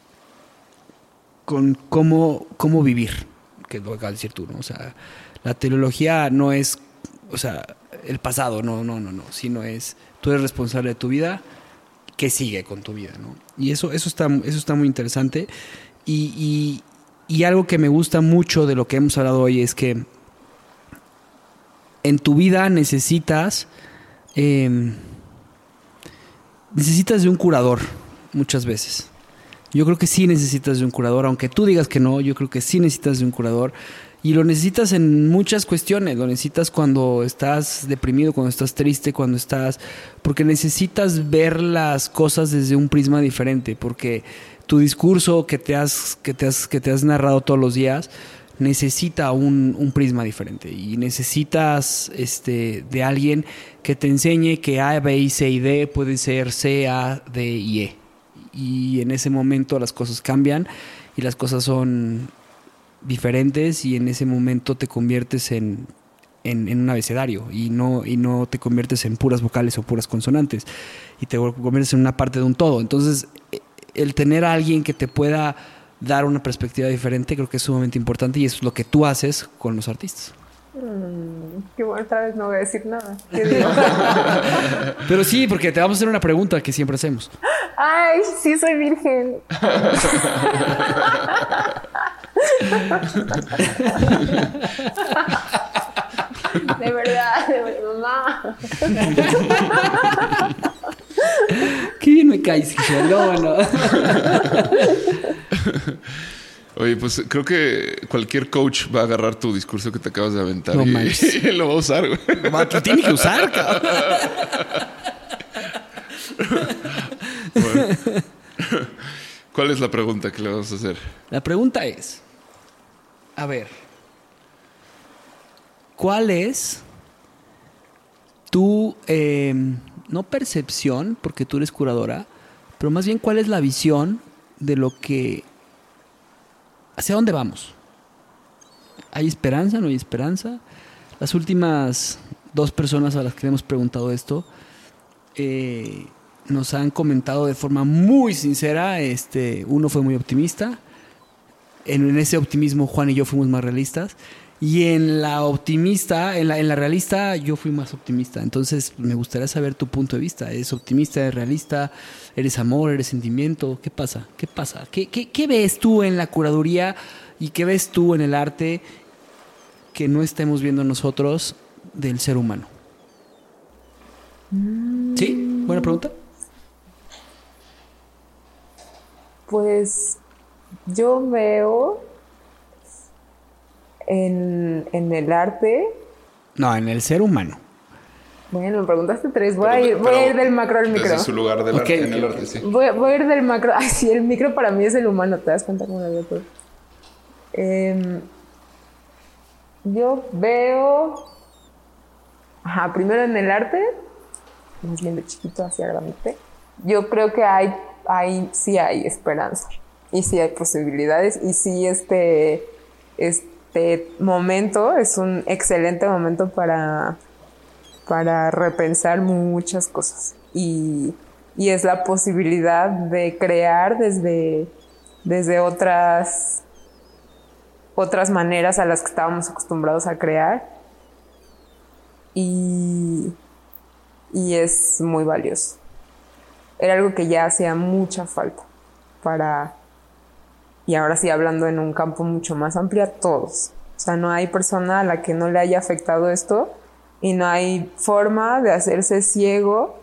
con cómo, cómo vivir, que lo acabas de decir tú, ¿no? O sea, la teleología no es, o sea, el pasado, no, no, no, no, sino es, tú eres responsable de tu vida, ¿qué sigue con tu vida, no? Y eso, eso, está, eso está muy interesante. Y- y algo que me gusta mucho de lo que hemos hablado hoy es que en tu vida necesitas, em, necesitas de un curador muchas veces. Yo creo que sí necesitas de un curador, aunque tú digas que no, yo creo que sí necesitas de un curador. Y lo necesitas en muchas cuestiones, lo necesitas cuando estás deprimido, cuando estás triste, cuando estás... Porque necesitas ver las cosas desde un prisma diferente, porque tu discurso que te has, que te has, que te has narrado todos los días necesita un, un prisma diferente y necesitas este, de alguien que te enseñe que A, B, C y D puede ser C, A, D y E y en ese momento las cosas cambian y las cosas son diferentes y en ese momento te conviertes en, en, en un abecedario y no, y no te conviertes en puras vocales o puras consonantes y te conviertes en una parte de un todo. Entonces, eh, el tener a alguien que te pueda dar una perspectiva diferente creo que es sumamente importante y eso es lo que tú haces con los artistas. Que bueno, otra vez no voy a decir nada. ¿Qué digo? Pero sí, porque te vamos a hacer una pregunta que siempre hacemos. Ay, sí soy virgen. De verdad, de verdad, mamá. Qué bien me caes. No, no. Oye, pues creo que cualquier coach va a agarrar tu discurso que te acabas de aventar No y, y lo va a usar, güey. Lo tiene que usar, cabrón. Bueno. ¿Cuál es la pregunta que le vamos a hacer? La pregunta es, a ver, ¿cuál es tu, eh, no percepción, porque tú eres curadora, pero más bien cuál es la visión de lo que, hacia dónde vamos? ¿Hay esperanza? ¿No hay esperanza? Las últimas dos personas a las que le hemos preguntado esto, eh, nos han comentado de forma muy sincera, este, uno fue muy optimista, en, en ese optimismo Juan y yo fuimos más realistas, y en la optimista, en la, en la realista yo fui más optimista, entonces me gustaría saber tu punto de vista, ¿eres optimista, eres realista, eres amor, eres sentimiento? ¿Qué pasa? ¿Qué pasa? ¿Qué, qué, qué ves tú en la curaduría y qué ves tú en el arte que no estemos viendo nosotros del ser humano? ¿Sí? ¿Buena pregunta? Pues yo veo en, en el arte. No, en el ser humano. Bueno, me preguntaste tres. Voy, a ir, voy a ir del macro al micro. Desde su lugar del Ok, arte, en el ok, arte, sí. Voy, voy a ir del macro. Ay, sí, el micro para mí es el humano. ¿Te das cuenta cómo lo veo todo? Em, yo veo. Ajá, primero en el arte. Más bien de chiquito hacia grande. Yo creo que hay, hay, sí hay esperanza. Y sí hay posibilidades. Y sí este, este momento es un excelente momento para para repensar muchas cosas. Y, y es la posibilidad de crear desde, desde otras, otras maneras a las que estábamos acostumbrados a crear. Y, y es muy valioso. Era algo que ya hacía mucha falta para, y ahora sí hablando en un campo mucho más amplio, a todos. O sea, no hay persona a la que no le haya afectado esto y no hay forma de hacerse ciego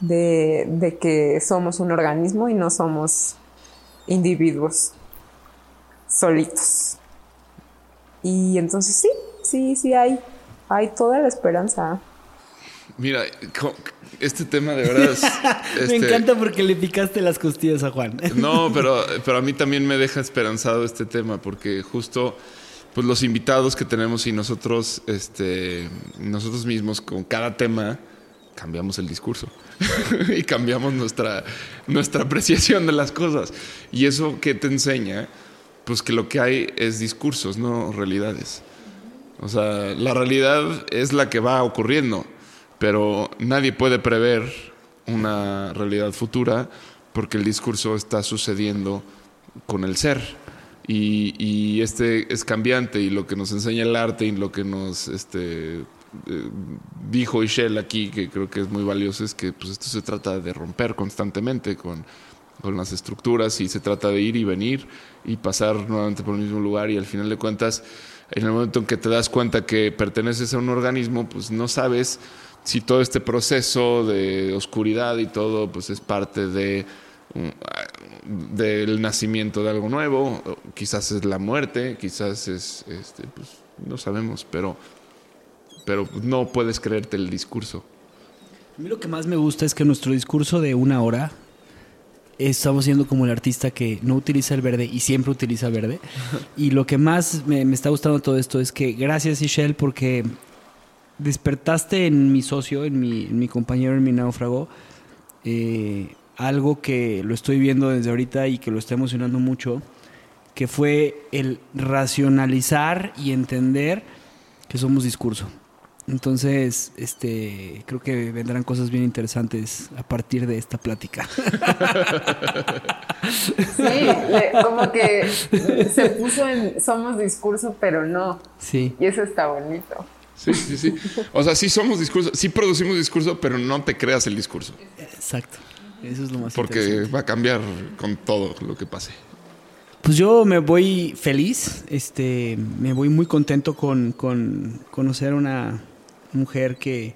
de, de que somos un organismo y no somos individuos solitos. Y entonces sí, sí, sí hay, hay toda la esperanza. Mira, este tema de verdad es... Me este, encanta porque le picaste las costillas a Juan. No, pero, pero a mí también me deja esperanzado este tema, porque justo pues los invitados que tenemos y nosotros, este, nosotros mismos con cada tema cambiamos el discurso y cambiamos nuestra, nuestra apreciación de las cosas. Y eso que te enseña, pues que lo que hay es discursos, no realidades. O sea, la realidad es la que va ocurriendo, pero nadie puede prever una realidad futura porque el discurso está sucediendo con el ser. Y, este es cambiante y lo que nos enseña el arte y lo que nos este, eh, dijo Ishel aquí, que creo que es muy valioso, es que pues, esto se trata de romper constantemente con, con las estructuras y se trata de ir y venir y pasar nuevamente por el mismo lugar y al final de cuentas, en el momento en que te das cuenta que perteneces a un organismo, pues no sabes si todo este proceso de oscuridad y todo, pues es parte de un- del nacimiento de algo nuevo, quizás es la muerte, quizás es, este, pues no sabemos, pero, pero no puedes creerte el discurso. A mí lo que más me gusta es que nuestro discurso de una hora estamos siendo como el artista que no utiliza el verde y siempre utiliza verde. Y lo que más me, me está gustando todo esto es que gracias, Ishel, porque despertaste en mi socio, en mi, en mi compañero, en mi náufrago, eh, algo que lo estoy viendo desde ahorita y que lo está emocionando mucho, que fue el racionalizar y entender que somos discurso. Entonces, este, creo que vendrán cosas bien interesantes a partir de esta plática. Sí, como que se puso en somos discurso, pero no. Sí. Y eso está bonito. Sí, sí, sí. O sea, sí somos discurso, sí producimos discurso, pero no te creas el discurso, Exacto. Eso es lo más porque va a cambiar con todo lo que pase. Pues yo me voy feliz, este, me voy muy contento con, con conocer a una mujer que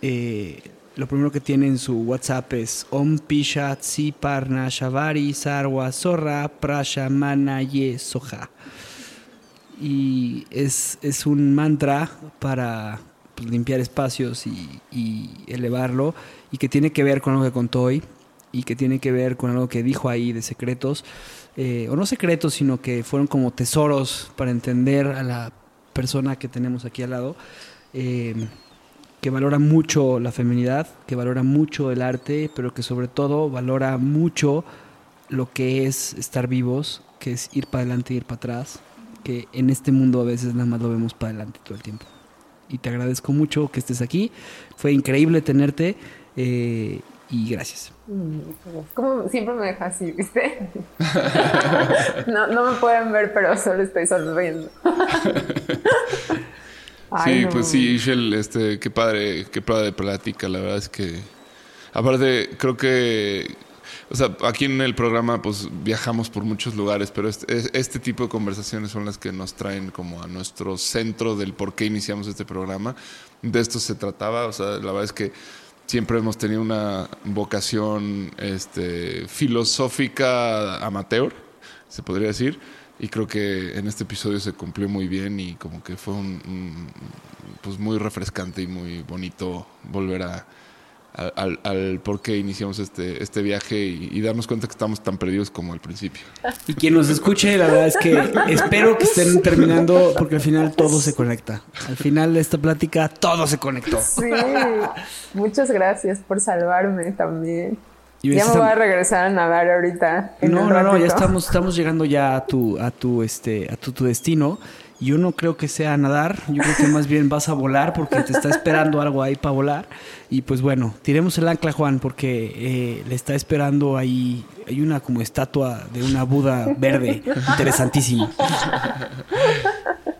eh, lo primero que tiene en su WhatsApp es Om Pisha Tsi Parna Shavari Sarwa Zorra Prasha Mana Ye Soja. Y es, es un mantra para pues, limpiar espacios y, elevarlo, y que tiene que ver con lo que contó hoy, y que tiene que ver con algo que dijo ahí de secretos, eh, o no secretos, sino que fueron como tesoros para entender a la persona que tenemos aquí al lado, eh, que valora mucho la feminidad, que valora mucho el arte, pero que sobre todo valora mucho lo que es estar vivos, que es ir para adelante ir para atrás, que en este mundo a veces nada más lo vemos para adelante todo el tiempo. Y te agradezco mucho que estés aquí, fue increíble tenerte eh, y gracias. Como siempre me deja así, ¿viste? No, no me pueden ver, pero solo estoy sonriendo. Ay, sí, no. pues sí, Ishel, este, qué padre, qué padre plática, la verdad es que, aparte, creo que, o sea, aquí en el programa, pues viajamos por muchos lugares, pero este, es- este tipo de conversaciones son las que nos traen como a nuestro centro del por qué iniciamos este programa. De esto se trataba, o sea, la verdad es que siempre hemos tenido una vocación este, filosófica amateur se podría decir. Y creo que en este episodio se cumplió muy bien y como que fue un- pues muy refrescante y muy bonito volver a, a- al, al por qué iniciamos este, este viaje y, y darnos cuenta que estamos tan perdidos como al principio. Y quien nos escuche, la verdad es que espero que estén terminando porque al final todo se conecta. Al final de esta plática todo se conectó. Sí, muchas gracias por salvarme también. Y Ya me voy a regresar a nadar ahorita. No, no, no, ya estamos, estamos llegando ya a tu, a tu, este, a tu, tu destino. Yo no creo que sea nadar, yo creo que más bien vas a volar porque te está esperando algo ahí para volar. Y pues bueno, tiremos el ancla, Juan, porque eh, le está esperando ahí, hay una como estatua de una Buda verde, interesantísima.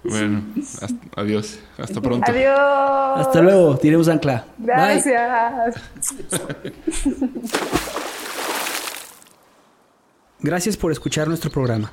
Bueno, hasta- adiós. Hasta pronto. Adiós. Hasta luego, tiremos ancla. Bye. Gracias. Gracias por escuchar nuestro programa.